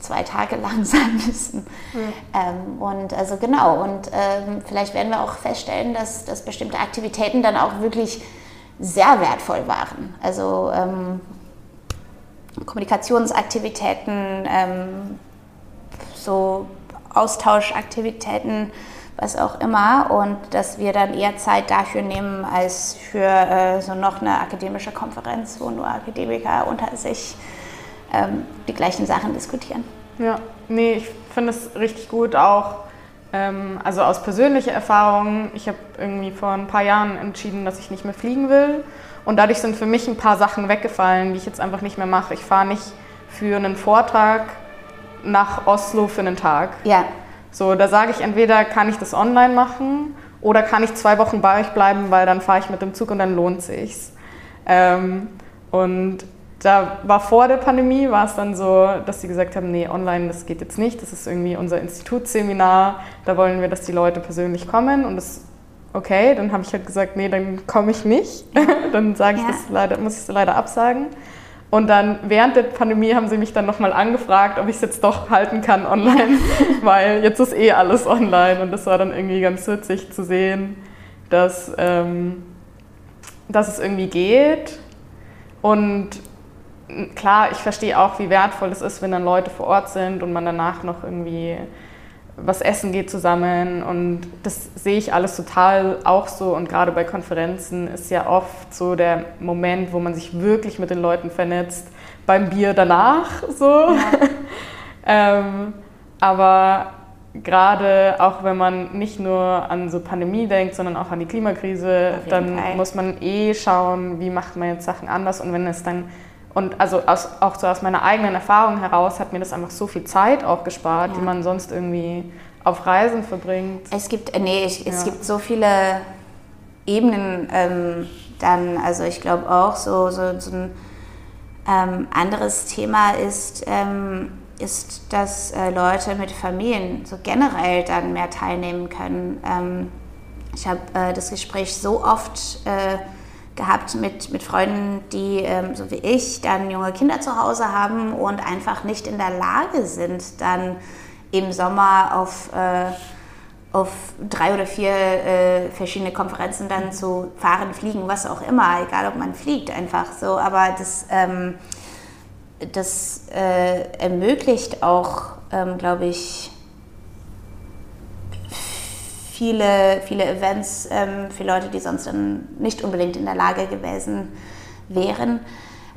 zwei Tage [LAUGHS] lang sein müssen. Mhm. Ähm, und also genau, und ähm, vielleicht werden wir auch feststellen, dass, dass bestimmte Aktivitäten dann auch wirklich sehr wertvoll waren. Also ähm, Kommunikationsaktivitäten, ähm, so Austauschaktivitäten, was auch immer, und dass wir dann eher Zeit dafür nehmen als für äh, so noch eine akademische Konferenz, wo nur Akademiker unter sich ähm, die gleichen Sachen diskutieren. Ja, nee, ich finde es richtig gut auch. Ähm, also aus persönlicher Erfahrung, ich habe irgendwie vor ein paar Jahren entschieden, dass ich nicht mehr fliegen will. Und dadurch sind für mich ein paar Sachen weggefallen, die ich jetzt einfach nicht mehr mache. Ich fahre nicht für einen Vortrag nach Oslo für einen Tag. Ja. So, da sage ich entweder, kann ich das online machen oder kann ich zwei Wochen bei euch bleiben, weil dann fahre ich mit dem Zug und dann lohnt sich's. Ähm, und da war vor der Pandemie, war es dann so, dass sie gesagt haben, nee, online, das geht jetzt nicht, das ist irgendwie unser Institutsseminar, da wollen wir, dass die Leute persönlich kommen und das okay, dann habe ich halt gesagt, nee, dann komme ich nicht, [LAUGHS] dann sage ich ja. das leider, muss ich es leider absagen. Und dann während der Pandemie haben sie mich dann nochmal angefragt, ob ich es jetzt doch halten kann online, [LAUGHS] weil jetzt ist eh alles online. Und das war dann irgendwie ganz witzig zu sehen, dass, ähm, dass es irgendwie geht. Und klar, ich verstehe auch, wie wertvoll es ist, wenn dann Leute vor Ort sind und man danach noch irgendwie was essen geht zusammen. Und das sehe ich alles total auch so. Und gerade bei Konferenzen ist ja oft so der Moment, wo man sich wirklich mit den Leuten vernetzt, beim Bier danach so. Ja. [LAUGHS] ähm, aber gerade auch wenn man nicht nur an so Pandemie denkt, sondern auch an die Klimakrise, dann Fall. muss man eh schauen, wie macht man jetzt Sachen anders. Und wenn es dann und also aus, auch so aus meiner eigenen Erfahrung heraus hat mir das einfach so viel Zeit auch gespart, ja. die man sonst irgendwie auf Reisen verbringt. Es gibt, äh, nee, ich, es ja. gibt so viele Ebenen ähm, dann, also ich glaube auch so, so, so ein ähm, anderes Thema ist, ähm, ist, dass äh, Leute mit Familien so generell dann mehr teilnehmen können. Ähm, ich habe äh, das Gespräch so oft äh, gehabt mit, mit Freunden, die, ähm, so wie ich, dann junge Kinder zu Hause haben und einfach nicht in der Lage sind, dann im Sommer auf, äh, auf drei oder vier äh, verschiedene Konferenzen dann zu fahren, fliegen, was auch immer, egal ob man fliegt, einfach so. Aber das, ähm, das äh, ermöglicht auch, ähm, glaube ich, viele, viele Events ähm, für Leute, die sonst dann nicht unbedingt in der Lage gewesen wären.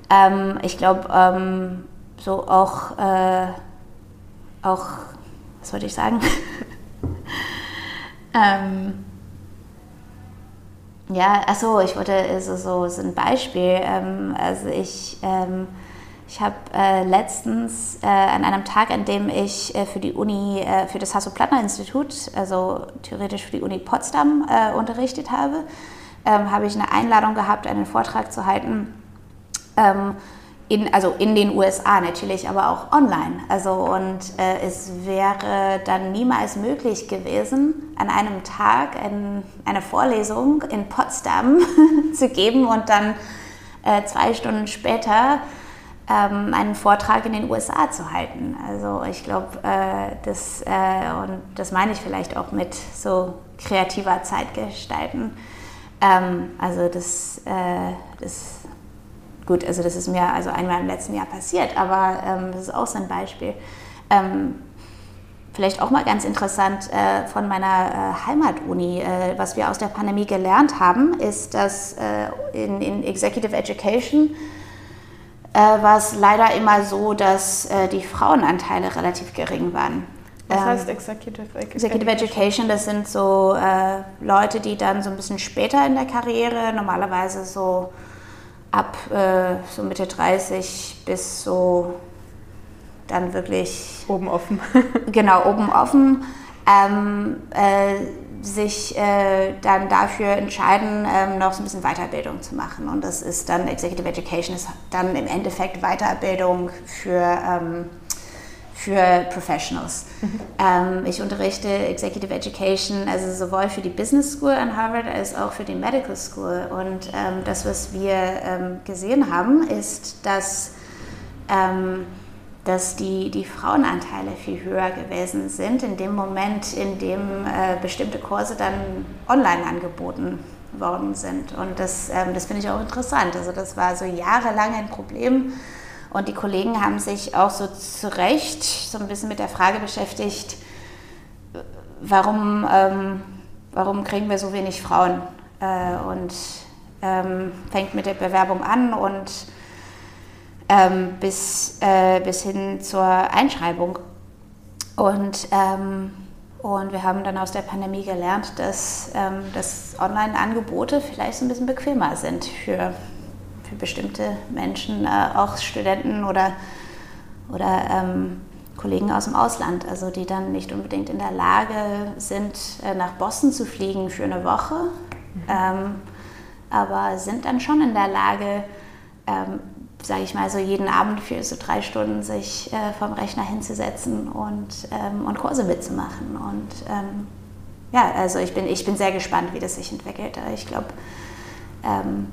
Ähm, ich glaube, ähm, so auch, äh, auch, was wollte ich sagen? [LAUGHS] Ähm, Ja, achso, ich wollte also so, so ein Beispiel. Ähm, also ich, ich habe äh, letztens äh, an einem Tag, an dem ich äh, für die Uni, äh, für das Hasso-Plattner-Institut, also theoretisch für die Uni Potsdam äh, unterrichtet habe, ähm, habe ich eine Einladung gehabt, einen Vortrag zu halten. Ähm, in, also in den USA natürlich, aber auch online. Also und äh, es wäre dann niemals möglich gewesen, an einem Tag ein, eine Vorlesung in Potsdam [LAUGHS] zu geben und dann zwei Stunden später ähm, einen Vortrag in den USA zu halten. Also ich glaube, äh, das äh, und das meine ich vielleicht auch mit so kreativer Zeit gestalten. Ähm, also das, äh, das gut, also das ist mir also einmal im letzten Jahr passiert, aber ähm, das ist auch so ein Beispiel. Ähm, vielleicht auch mal ganz interessant äh, von meiner äh, Heimatuni, äh, was wir aus der Pandemie gelernt haben, ist, dass äh, in, in, Executive Education äh, war es leider immer so, dass äh, die Frauenanteile relativ gering waren. Was ähm, heißt Executive Education? Executive Education, das sind so Leute, die dann so ein bisschen später in der Karriere, normalerweise so ab äh, so Mitte 30 bis so dann wirklich. Oben offen. [LAUGHS] genau, oben offen. Ähm, äh, sich äh, dann dafür entscheiden, ähm, noch so ein bisschen Weiterbildung zu machen. Und das ist dann Executive Education, ist dann im Endeffekt Weiterbildung für ähm, für Professionals. Mhm. Ähm, ich unterrichte Executive Education, also sowohl für die Business School an Harvard als auch für die Medical School. Und ähm, das, was wir ähm, gesehen haben, ist, dass, ähm, dass die, die Frauenanteile viel höher gewesen sind in dem Moment, in dem äh, bestimmte Kurse dann online angeboten worden sind. Und das, ähm, das finde ich auch interessant. Also das war so jahrelang ein Problem und die Kollegen haben sich auch so zu Recht so ein bisschen mit der Frage beschäftigt, warum, ähm, warum kriegen wir so wenig Frauen? Äh, und ähm, fängt mit der Bewerbung an und ähm, bis, äh, bis hin zur Einschreibung. Und, ähm, und wir haben dann aus der Pandemie gelernt, dass, ähm, dass Online-Angebote vielleicht so ein bisschen bequemer sind für für bestimmte Menschen, äh, auch Studenten oder, oder ähm, Kollegen aus dem Ausland, also die dann nicht unbedingt in der Lage sind, äh, nach Boston zu fliegen für eine Woche, mhm. ähm, aber sind dann schon in der Lage, ähm, sage ich mal, so jeden Abend für so drei Stunden sich äh, vom Rechner hinzusetzen und, ähm, und Kurse mitzumachen. Und ähm, ja, also ich bin, ich bin sehr gespannt, wie das sich entwickelt. Ich glaube, ähm,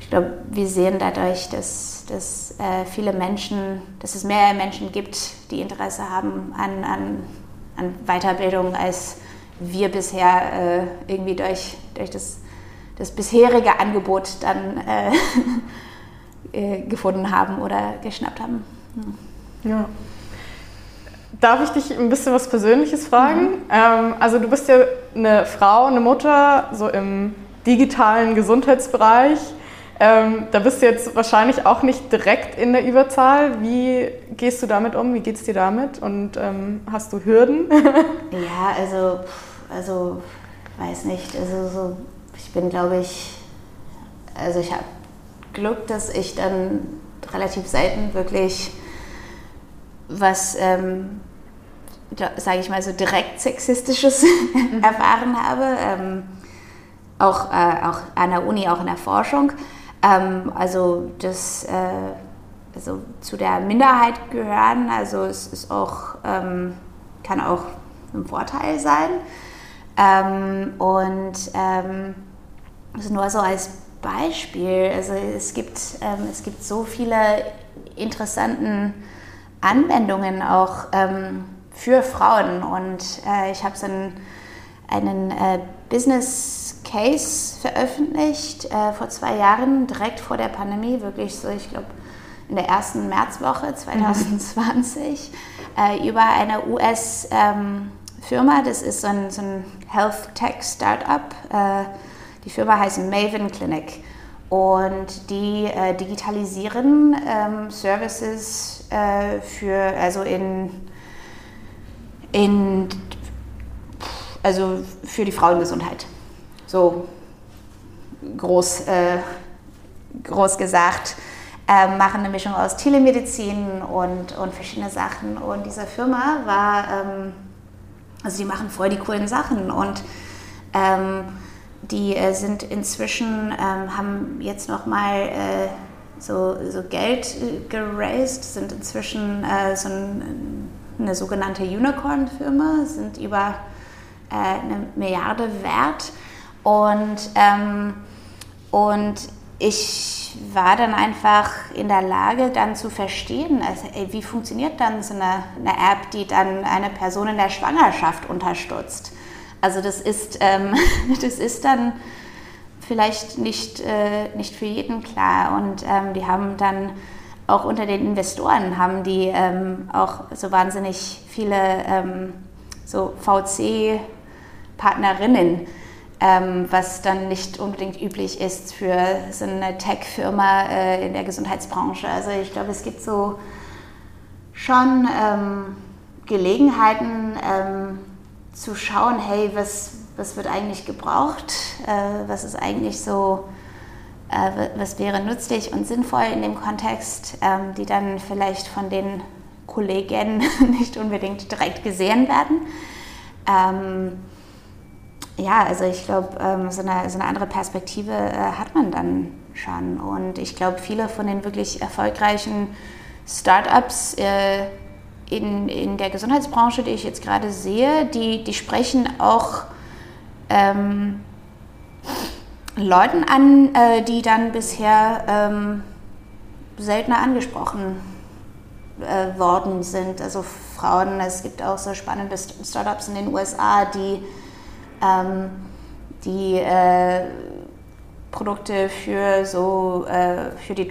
ich wir sehen dadurch, dass, dass äh, viele Menschen, dass es mehr Menschen gibt, die Interesse haben an, an, an Weiterbildung, als wir bisher äh, irgendwie durch, durch das, das bisherige Angebot dann [LAUGHS] äh, gefunden haben oder geschnappt haben. Hm. Ja. Darf ich dich ein bisschen was Persönliches fragen? Mhm. Ähm, also du bist ja eine Frau, eine Mutter, so im digitalen Gesundheitsbereich. Ähm, da bist du jetzt wahrscheinlich auch nicht direkt in der Überzahl. Wie gehst du damit um? Wie geht es dir damit? Und ähm, hast du Hürden? [LAUGHS] ja, also, also weiß nicht. Also so, ich bin, glaube ich, also ich habe Glück, dass ich dann relativ selten wirklich was, ähm, sage ich mal, so direkt sexistisches [LAUGHS] mhm. erfahren habe. Ähm, auch, äh, auch an der Uni, auch in der Forschung. Ähm, also das äh, also zu der Minderheit gehören, also es ist auch, ähm, kann auch ein Vorteil sein. Ähm, und ähm, also nur so als Beispiel, also es gibt, ähm, es gibt so viele interessante Anwendungen auch ähm, für Frauen und äh, ich habe so einen, einen äh, Business Case veröffentlicht äh, vor zwei Jahren, direkt vor der Pandemie, wirklich so, ich glaube, in der ersten Märzwoche 2020, mhm. äh, über eine US-Firma, ähm, das ist so ein, so ein Health Tech Startup. Die Firma heißt Maven Clinic und die äh, digitalisieren ähm, Services äh, für, also in, in also für die Frauengesundheit. So groß, äh, groß gesagt, äh, machen eine Mischung aus Telemedizin und, und verschiedene Sachen. Und diese Firma war, ähm, also die machen voll die coolen Sachen und ähm, die äh, sind inzwischen, ähm, haben jetzt nochmal äh, so, so Geld äh, geraced, sind inzwischen äh, so ein, eine sogenannte Unicorn-Firma, sind über äh, eine Milliarde wert. Und, ähm, und ich war dann einfach in der Lage, dann zu verstehen, also, ey, wie funktioniert dann so eine, eine, App, die dann eine Person in der Schwangerschaft unterstützt. Also das ist, ähm, [LAUGHS] das ist dann vielleicht nicht, äh, nicht für jeden klar. Und ähm, die haben dann auch unter den Investoren haben die ähm, auch so wahnsinnig viele ähm, so VC-Partnerinnen, ähm, was dann nicht unbedingt üblich ist für so eine Tech-Firma äh, in der Gesundheitsbranche. Also ich glaube, es gibt so schon ähm, Gelegenheiten zu schauen, hey, was, was wird eigentlich gebraucht, äh, was ist eigentlich so äh, was wäre nützlich und sinnvoll in dem Kontext, ähm, die dann vielleicht von den Kollegen [LAUGHS] nicht unbedingt direkt gesehen werden. Ähm, ja, also ich glaube, ähm, so, eine, so eine andere Perspektive äh, hat man dann schon. Und ich glaube, viele von den wirklich erfolgreichen Startups äh, in, in der Gesundheitsbranche, die ich jetzt gerade sehe, die, die sprechen auch ähm, Leuten an, äh, die dann bisher ähm, seltener angesprochen äh, worden sind. Also Frauen, es gibt auch so spannende Startups in den USA, die, ähm, die äh, Produkte für so äh, für die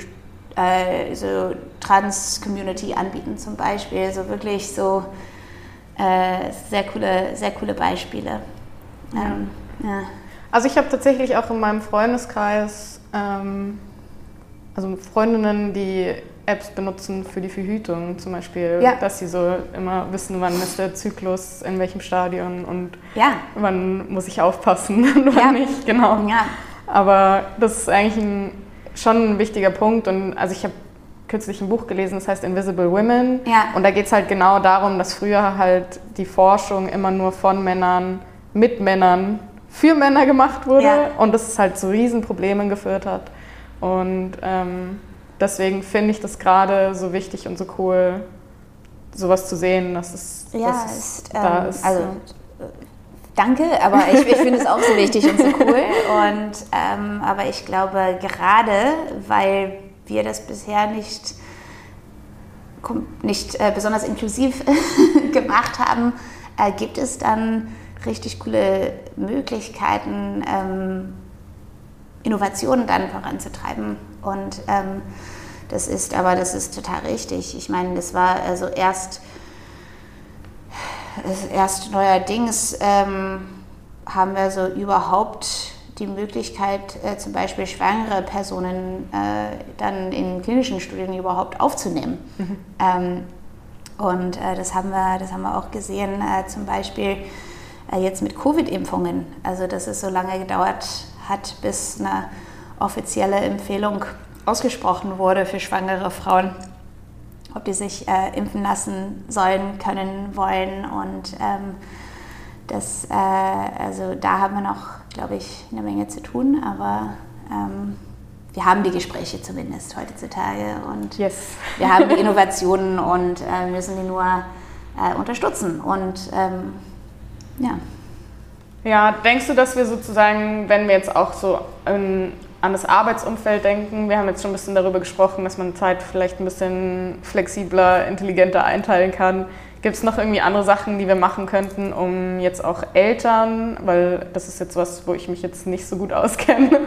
äh, so Trans-Community anbieten zum Beispiel. So wirklich so äh, sehr coole, sehr coole Beispiele. Ähm, ja. Also ich habe tatsächlich auch in meinem Freundeskreis ähm, also Freundinnen, die Apps benutzen für die Verhütung zum Beispiel, ja. dass sie so immer wissen, wann ist der Zyklus, in welchem Stadion und ja. wann muss ich aufpassen und [LAUGHS] wann ja. nicht, genau. Aber das ist eigentlich ein, schon ein wichtiger Punkt und also ich habe kürzlich ein Buch gelesen, das heißt Invisible Women und da geht es halt genau darum, dass früher halt die Forschung immer nur von Männern mit Männern für Männer gemacht wurde ja. und das es halt zu Riesenproblemen geführt hat. Und ähm, deswegen finde ich das gerade so wichtig und so cool, sowas zu sehen, dass es, ja, dass es ist, da ähm, ist. Also, danke, aber ich, ich finde es auch so wichtig und so cool. [LAUGHS] Und, ähm, aber ich glaube, gerade weil wir das bisher nicht, nicht äh, besonders inklusiv [LAUGHS] gemacht haben, äh, gibt es dann richtig coole Möglichkeiten, ähm, Innovationen dann voranzutreiben. Und ähm, das ist, aber das ist total richtig. Ich meine, das war also erst, erst neuerdings ähm, haben wir so überhaupt die Möglichkeit, äh, zum Beispiel schwangere Personen äh, dann in klinischen Studien überhaupt aufzunehmen. Mhm. Ähm, und äh, das, haben wir, das haben wir auch gesehen, äh, zum Beispiel äh, jetzt mit Covid-Impfungen. Also dass es so lange gedauert hat, bis eine offizielle Empfehlung ausgesprochen wurde für schwangere Frauen, ob die sich äh, impfen lassen sollen, können, wollen. Und ähm, das, äh, also da haben wir noch, glaube ich, eine Menge zu tun, aber ähm, wir haben die Gespräche zumindest heutzutage und yes. wir haben die [LAUGHS] Innovationen und äh, müssen die nur äh, unterstützen. Und ähm, ja. Ja, denkst du, dass wir sozusagen, wenn wir jetzt auch so in, an das Arbeitsumfeld denken, wir haben jetzt schon ein bisschen darüber gesprochen, dass man Zeit vielleicht ein bisschen flexibler, intelligenter einteilen kann. Gibt es noch irgendwie andere Sachen, die wir machen könnten, um jetzt auch Eltern, weil das ist jetzt was, wo ich mich jetzt nicht so gut [LAUGHS] auskenne,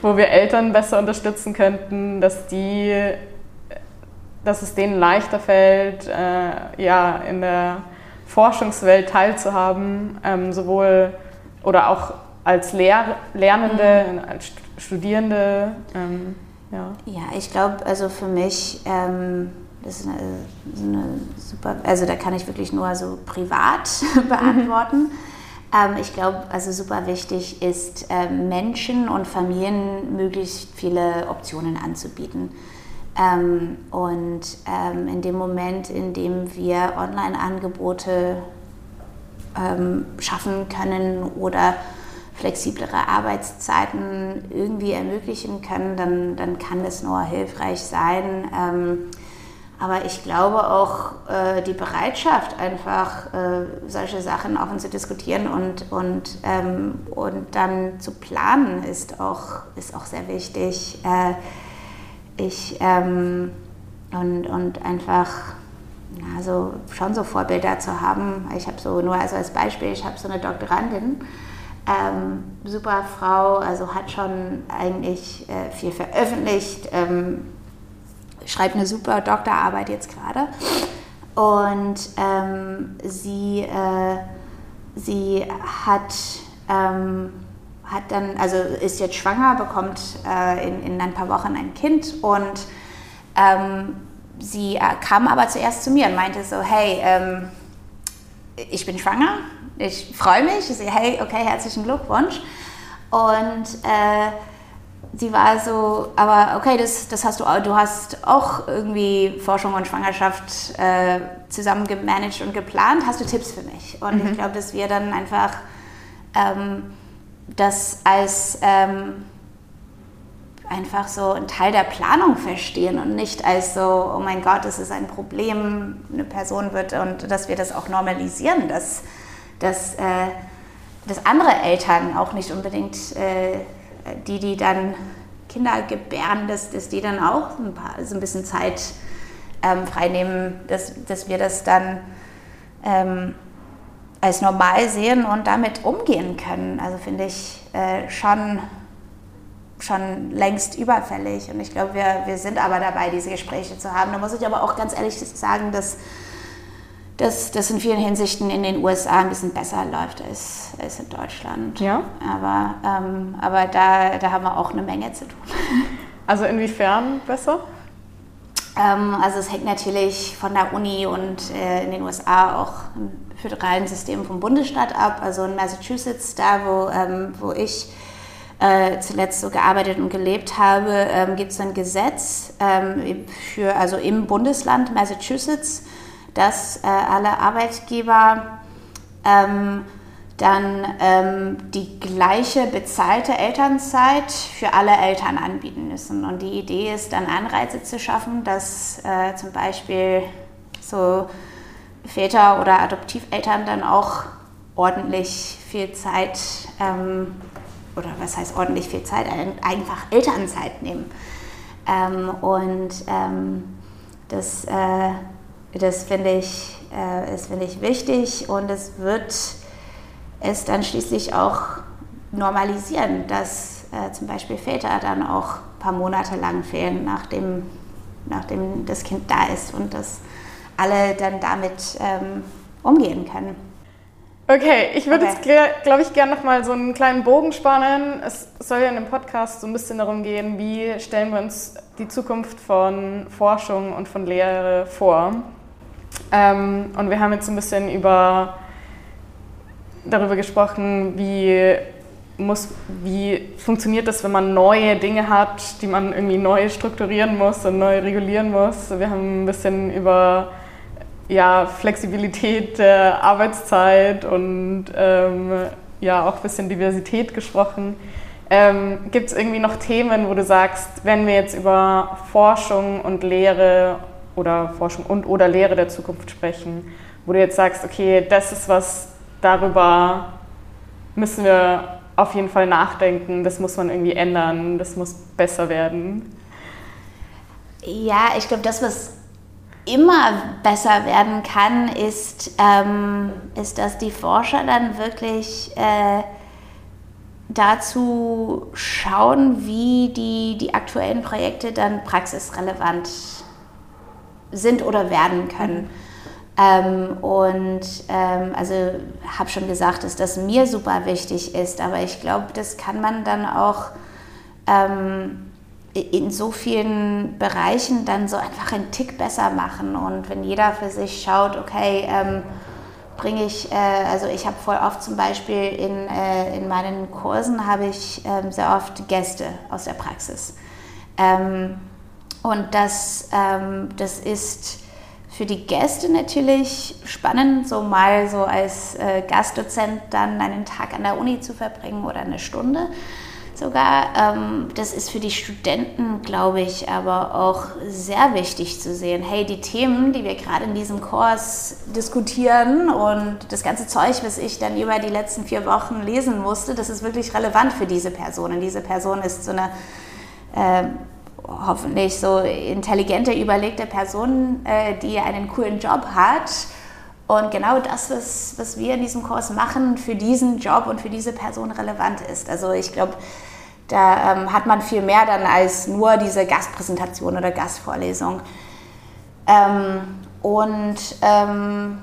wo wir Eltern besser unterstützen könnten, dass die, dass es denen leichter fällt, äh, ja, in der Forschungswelt teilzuhaben, ähm, sowohl oder auch als Lehr Lernende, mhm. als Studierende. Ähm, ja. ja, ich glaube, also für mich, ähm, das ist eine, eine, super, also da kann ich wirklich nur so privat [LAUGHS] beantworten. Mhm. Ähm, ich glaube, also super wichtig ist, äh, Menschen und Familien möglichst viele Optionen anzubieten. Ähm, und ähm, in dem Moment, in dem wir Online-Angebote ähm, schaffen können oder flexiblere Arbeitszeiten irgendwie ermöglichen können, dann, dann kann das nur hilfreich sein. Ähm, aber ich glaube auch äh, die Bereitschaft, einfach äh, solche Sachen offen zu diskutieren und, und, ähm, und dann zu planen, ist auch, ist auch sehr wichtig. Äh, ich, ähm, und, und einfach also schon so Vorbilder zu haben. Ich habe so, nur also als Beispiel, ich habe so eine Doktorandin, ähm, super Frau, also hat schon eigentlich äh, viel veröffentlicht, ähm, schreibt eine super Doktorarbeit jetzt gerade. Und ähm, sie, äh, sie hat, ähm, hat dann, also ist jetzt schwanger, bekommt äh, in, in ein paar Wochen ein Kind und ähm, sie äh, kam aber zuerst zu mir und meinte so, hey, ähm, ich bin schwanger, ich freue mich. Ich sehe, hey, okay, herzlichen Glückwunsch. Und äh, sie war so, aber okay, das, das hast du auch, du hast auch irgendwie Forschung und Schwangerschaft äh, zusammen gemanagt und geplant. Hast du Tipps für mich? Und mhm. ich glaube, dass wir dann einfach ähm, das als ähm, einfach so ein Teil der Planung verstehen und nicht als so, oh mein Gott, das ist ein Problem, eine Person wird und dass wir das auch normalisieren, dass, dass, äh, dass andere Eltern auch nicht unbedingt äh, die, die dann Kinder gebären, dass, dass die dann auch ein, paar, so ein bisschen Zeit ähm, freinehmen, dass, dass wir das dann ähm, als normal sehen und damit umgehen können. Also finde ich äh, schon schon längst überfällig. Und ich glaube, wir, wir sind aber dabei, diese Gespräche zu haben. Da muss ich aber auch ganz ehrlich sagen, dass dass das in vielen Hinsichten in den USA ein bisschen besser läuft als, als in Deutschland. Ja. Aber, ähm, aber da, da haben wir auch eine Menge zu tun. [LAUGHS] Also inwiefern besser? Ähm, also es hängt natürlich von der Uni und äh, in den USA auch im föderalen System vom Bundesstaat ab. Also in Massachusetts, da wo, ähm, wo ich äh, zuletzt so gearbeitet und gelebt habe, ähm, gibt es ein Gesetz ähm, für, also im Bundesland Massachusetts, dass äh, alle Arbeitgeber ähm, dann ähm, die gleiche bezahlte Elternzeit für alle Eltern anbieten müssen. Und die Idee ist dann Anreize zu schaffen, dass äh, zum Beispiel so Väter oder Adoptiveltern dann auch ordentlich viel Zeit ähm, oder was heißt ordentlich viel Zeit, einfach Elternzeit nehmen. Ähm, und ähm, das, äh, das finde ich, äh, find ich wichtig und es wird es dann schließlich auch normalisieren, dass äh, zum Beispiel Väter dann auch ein paar Monate lang fehlen, nachdem, nachdem das Kind da ist und dass alle dann damit ähm, umgehen können. Okay, ich würde okay. jetzt, glaube ich, gerne nochmal so einen kleinen Bogen spannen. Es soll ja in dem Podcast so ein bisschen darum gehen, wie stellen wir uns die Zukunft von Forschung und von Lehre vor. Ähm, und wir haben jetzt ein bisschen über, darüber gesprochen, wie, muss, wie funktioniert das, wenn man neue Dinge hat, die man irgendwie neu strukturieren muss und neu regulieren muss. Wir haben ein bisschen über ja, Flexibilität der Arbeitszeit und ähm, ja auch ein bisschen Diversität gesprochen. Ähm, Gibt es irgendwie noch Themen, wo du sagst, wenn wir jetzt über Forschung und Lehre oder Forschung und oder Lehre der Zukunft sprechen, wo du jetzt sagst, okay, das ist was, darüber müssen wir auf jeden Fall nachdenken, das muss man irgendwie ändern, das muss besser werden? Ja, ich glaube, das, was immer besser werden kann, ist, ähm, ist dass die Forscher dann wirklich äh, dazu schauen, wie die, die aktuellen Projekte dann praxisrelevant sind oder werden können. Ähm, und ähm, also habe schon gesagt, dass das mir super wichtig ist, aber ich glaube, das kann man dann auch ähm, in so vielen Bereichen dann so einfach einen Tick besser machen. Und wenn jeder für sich schaut, okay, ähm, bringe ich, äh, also ich habe voll oft zum Beispiel in, äh, in meinen Kursen habe ich ähm, sehr oft Gäste aus der Praxis. Und das, ähm, das ist für die Gäste natürlich spannend, so mal so als äh, Gastdozent dann einen Tag an der Uni zu verbringen oder eine Stunde sogar. Ähm, das ist für die Studenten, glaube ich, aber auch sehr wichtig zu sehen. Hey, die Themen, die wir gerade in diesem Kurs diskutieren und das ganze Zeug, was ich dann über die letzten vier Wochen lesen musste, das ist wirklich relevant für diese Person. Und diese Person ist so eine äh, hoffentlich so intelligente, überlegte Person, äh, die einen coolen Job hat. Und genau das, was, was wir in diesem Kurs machen, für diesen Job und für diese Person relevant ist. Also ich glaube, da ähm, hat man viel mehr dann als nur diese Gastpräsentation oder Gastvorlesung. Ähm, und ähm,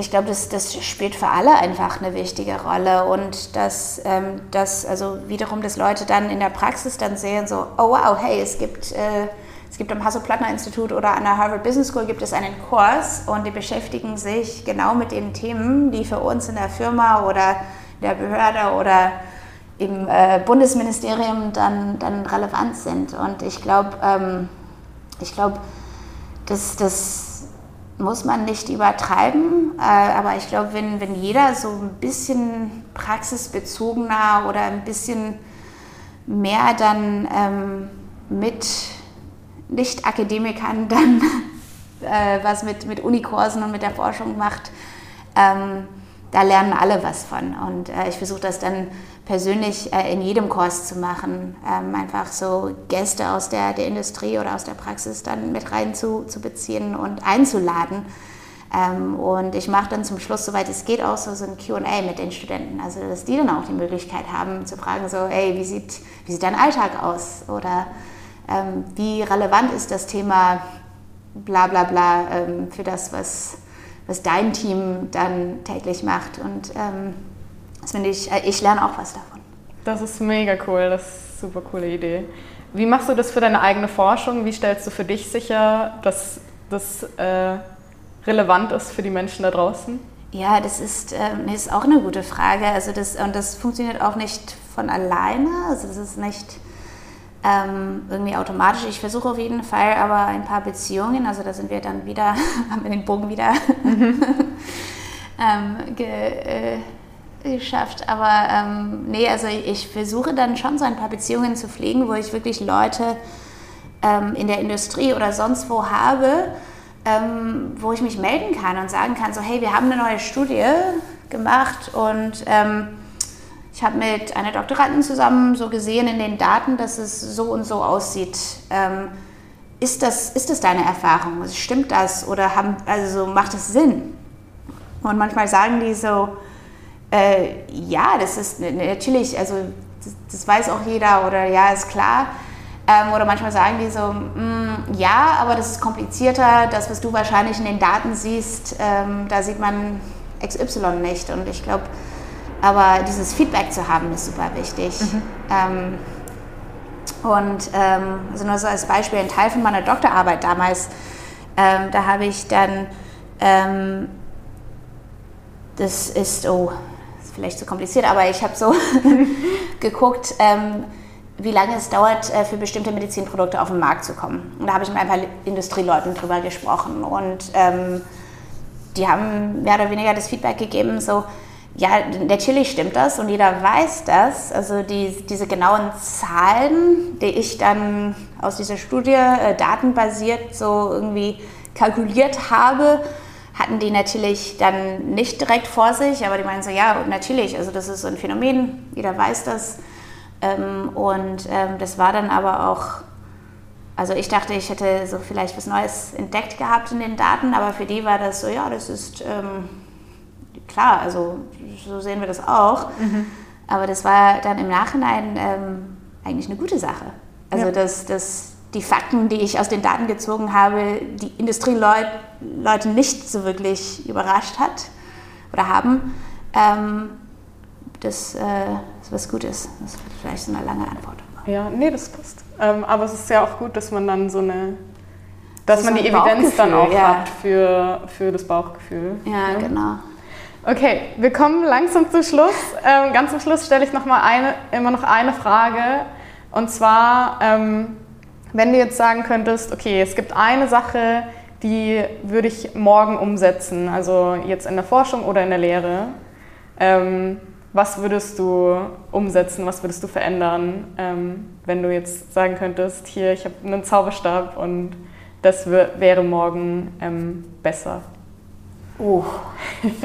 ich glaube, das, das spielt für alle einfach eine wichtige Rolle und dass, ähm, dass also wiederum, dass Leute dann in der Praxis dann sehen, so, oh wow, hey, es gibt, äh, es gibt am Hasso-Plattner-Institut oder an der Harvard Business School gibt es einen Kurs und die beschäftigen sich genau mit den Themen, die für uns in der Firma oder der Behörde oder im äh, Bundesministerium dann, dann relevant sind. Und ich glaube, ähm, ich glaube, das, das muss man nicht übertreiben, äh, aber ich glaube, wenn, wenn jeder so ein bisschen praxisbezogener oder ein bisschen mehr dann ähm, mit Nicht-Akademikern dann [LAUGHS] äh, was mit, mit Unikursen und mit der Forschung macht, ähm, da lernen alle was von. Und äh, ich versuche das dann persönlich äh, in jedem Kurs zu machen. Ähm, einfach so Gäste aus der, der Industrie oder aus der Praxis dann mit rein zu, und einzuladen. Ähm, und ich mache dann zum Schluss, soweit es geht, auch so, so ein QA mit den Studenten. Also, dass die dann auch die Möglichkeit haben zu fragen, so, hey, wie sieht, wie sieht dein Alltag aus? Oder ähm, wie relevant ist das Thema bla bla bla ähm, für das, was was dein Team dann täglich macht. Und ähm, das finde ich, äh, ich lerne auch was davon. Das ist mega cool, das ist eine super coole Idee. Wie machst du das für deine eigene Forschung? Wie stellst du für dich sicher, dass das äh, relevant ist für die Menschen da draußen? Ja, das ist, äh, ist auch eine gute Frage. Also das, und das funktioniert auch nicht von alleine. Also das ist nicht ähm, irgendwie automatisch. Ich versuche auf jeden Fall aber ein paar Beziehungen, also da sind wir dann wieder, [LAUGHS] haben wir den Bogen wieder mhm. [LAUGHS] ähm, ge, äh, geschafft. Aber ähm, nee, also ich versuche dann schon so ein paar Beziehungen zu pflegen, wo ich wirklich Leute ähm, in der Industrie oder sonst wo habe, ähm, wo ich mich melden kann und sagen kann, so hey, wir haben eine neue Studie gemacht und ähm, ich habe mit einer Doktorandin zusammen so gesehen in den Daten, dass es so und so aussieht. Ähm, ist, das, ist das deine Erfahrung? Stimmt das oder haben, also macht das Sinn? Und manchmal sagen die so, äh, ja, das ist natürlich, also das, das, weiß auch jeder oder ja, ist klar. Ähm, oder manchmal sagen die so, mm, ja, aber das ist komplizierter, das, was du wahrscheinlich in den Daten siehst, ähm, da sieht man XY nicht. Und ich glaube, aber dieses Feedback zu haben, ist super wichtig. Mhm. Ähm, und ähm, also nur so als Beispiel, ein Teil von meiner Doktorarbeit damals, ähm, da habe ich dann, ähm, das ist, oh, vielleicht zu kompliziert, aber ich habe so [LAUGHS] geguckt, ähm, wie lange es dauert, äh, für bestimmte Medizinprodukte auf den Markt zu kommen. Und da habe ich mit ein paar Industrieleuten drüber gesprochen und ähm, die haben mehr oder weniger das Feedback gegeben, so, ja, natürlich stimmt das und jeder weiß das. Also die, diese genauen Zahlen, die ich dann aus dieser Studie äh, datenbasiert so irgendwie kalkuliert habe, hatten die natürlich dann nicht direkt vor sich, aber die meinen so, ja, natürlich, also das ist so ein Phänomen, jeder weiß das. Ähm, und ähm, das war dann aber auch, also ich dachte, ich hätte so vielleicht was Neues entdeckt gehabt in den Daten, aber für die war das so, ja, das ist... Ähm, klar, also so sehen wir das auch. Mhm. Aber das war dann im Nachhinein ähm, eigentlich eine gute Sache. Also ja. dass, dass die Fakten, die ich aus den Daten gezogen habe, die Industrieleute nicht so wirklich überrascht hat oder haben. Ähm, das äh, ist was Gutes. Das ist vielleicht so eine lange Antwort. Ja, nee, das passt. Ähm, aber es ist ja auch gut, dass man dann so eine, dass das man die Evidenz dann auch ja. hat für, für das Bauchgefühl. Ja, ja, genau. Okay, wir kommen langsam zum Schluss. Ähm, ganz zum Schluss stelle ich noch mal eine, immer noch eine Frage. Und zwar, ähm, wenn du jetzt sagen könntest, okay, es gibt eine Sache, die würde ich morgen umsetzen, also jetzt in der Forschung oder in der Lehre. Ähm, was würdest du umsetzen, was würdest du verändern, ähm, wenn du jetzt sagen könntest, hier, ich habe einen Zauberstab und das wäre morgen ähm, besser? Oh. [LAUGHS]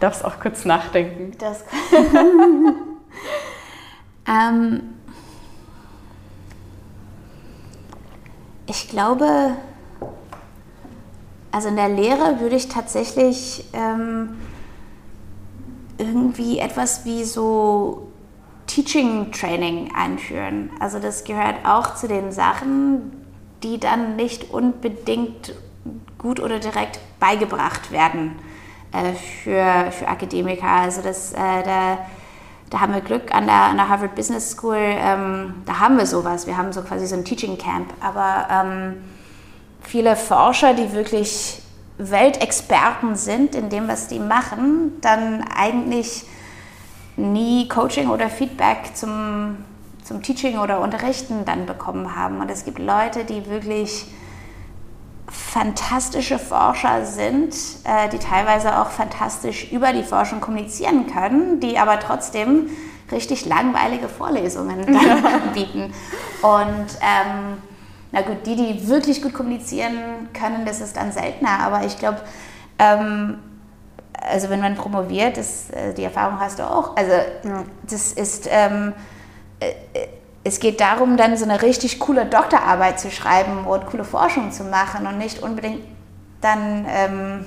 Darfst auch kurz nachdenken. Das [LAUGHS] ähm, ich glaube, also in der Lehre würde ich tatsächlich ähm, irgendwie etwas wie so Teaching Training einführen. Also das gehört auch zu den Sachen, die dann nicht unbedingt gut oder direkt beigebracht werden äh, für, für Akademiker. Also das, äh, da, da haben wir Glück an der, an der Harvard Business School, ähm, da haben wir sowas. Wir haben so quasi so ein Teaching Camp. Aber ähm, viele Forscher, die wirklich Weltexperten sind in dem, was die machen, dann eigentlich nie Coaching oder Feedback zum, zum Teaching oder Unterrichten dann bekommen haben. Und es gibt Leute, die wirklich fantastische Forscher sind, äh, die teilweise auch fantastisch über die Forschung kommunizieren können, die aber trotzdem richtig langweilige Vorlesungen [LAUGHS] [LAUGHS] bieten. Und ähm, na gut, die, die wirklich gut kommunizieren können, das ist dann seltener. Aber ich glaube, ähm, also wenn man promoviert, das, äh, die Erfahrung hast du auch. Also ja. das ist, ähm, äh, es geht darum, dann so eine richtig coole Doktorarbeit zu schreiben und coole Forschung zu machen und nicht unbedingt dann ähm,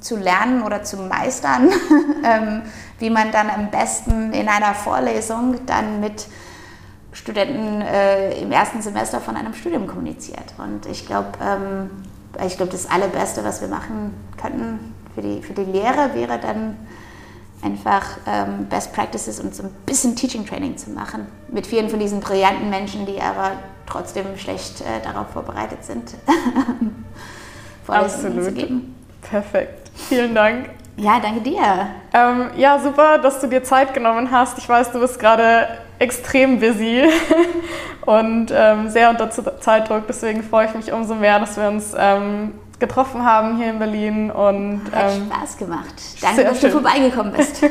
zu lernen oder zu meistern, [LAUGHS] ähm, wie man dann am besten in einer Vorlesung dann mit Studenten äh, im ersten Semester von einem Studium kommuniziert. Und ich glaube, ähm, ich glaube, das Allerbeste, was wir machen könnten für die, für die Lehre, wäre dann einfach ähm, Best Practices und so ein bisschen Teaching Training zu machen. Mit vielen von diesen brillanten Menschen, die aber trotzdem schlecht äh, darauf vorbereitet sind, [LAUGHS] Vorlesungen zu geben. Perfekt. Vielen Dank. Ja, danke dir. Ähm, ja, super, dass du dir Zeit genommen hast. Ich weiß, du bist gerade extrem busy [LAUGHS] und ähm, sehr unter Zeitdruck. Deswegen freue ich mich umso mehr, dass wir uns ähm, getroffen haben hier in Berlin. Und, Hat ähm, Spaß gemacht. Danke, dass schön. du vorbeigekommen bist. [LAUGHS]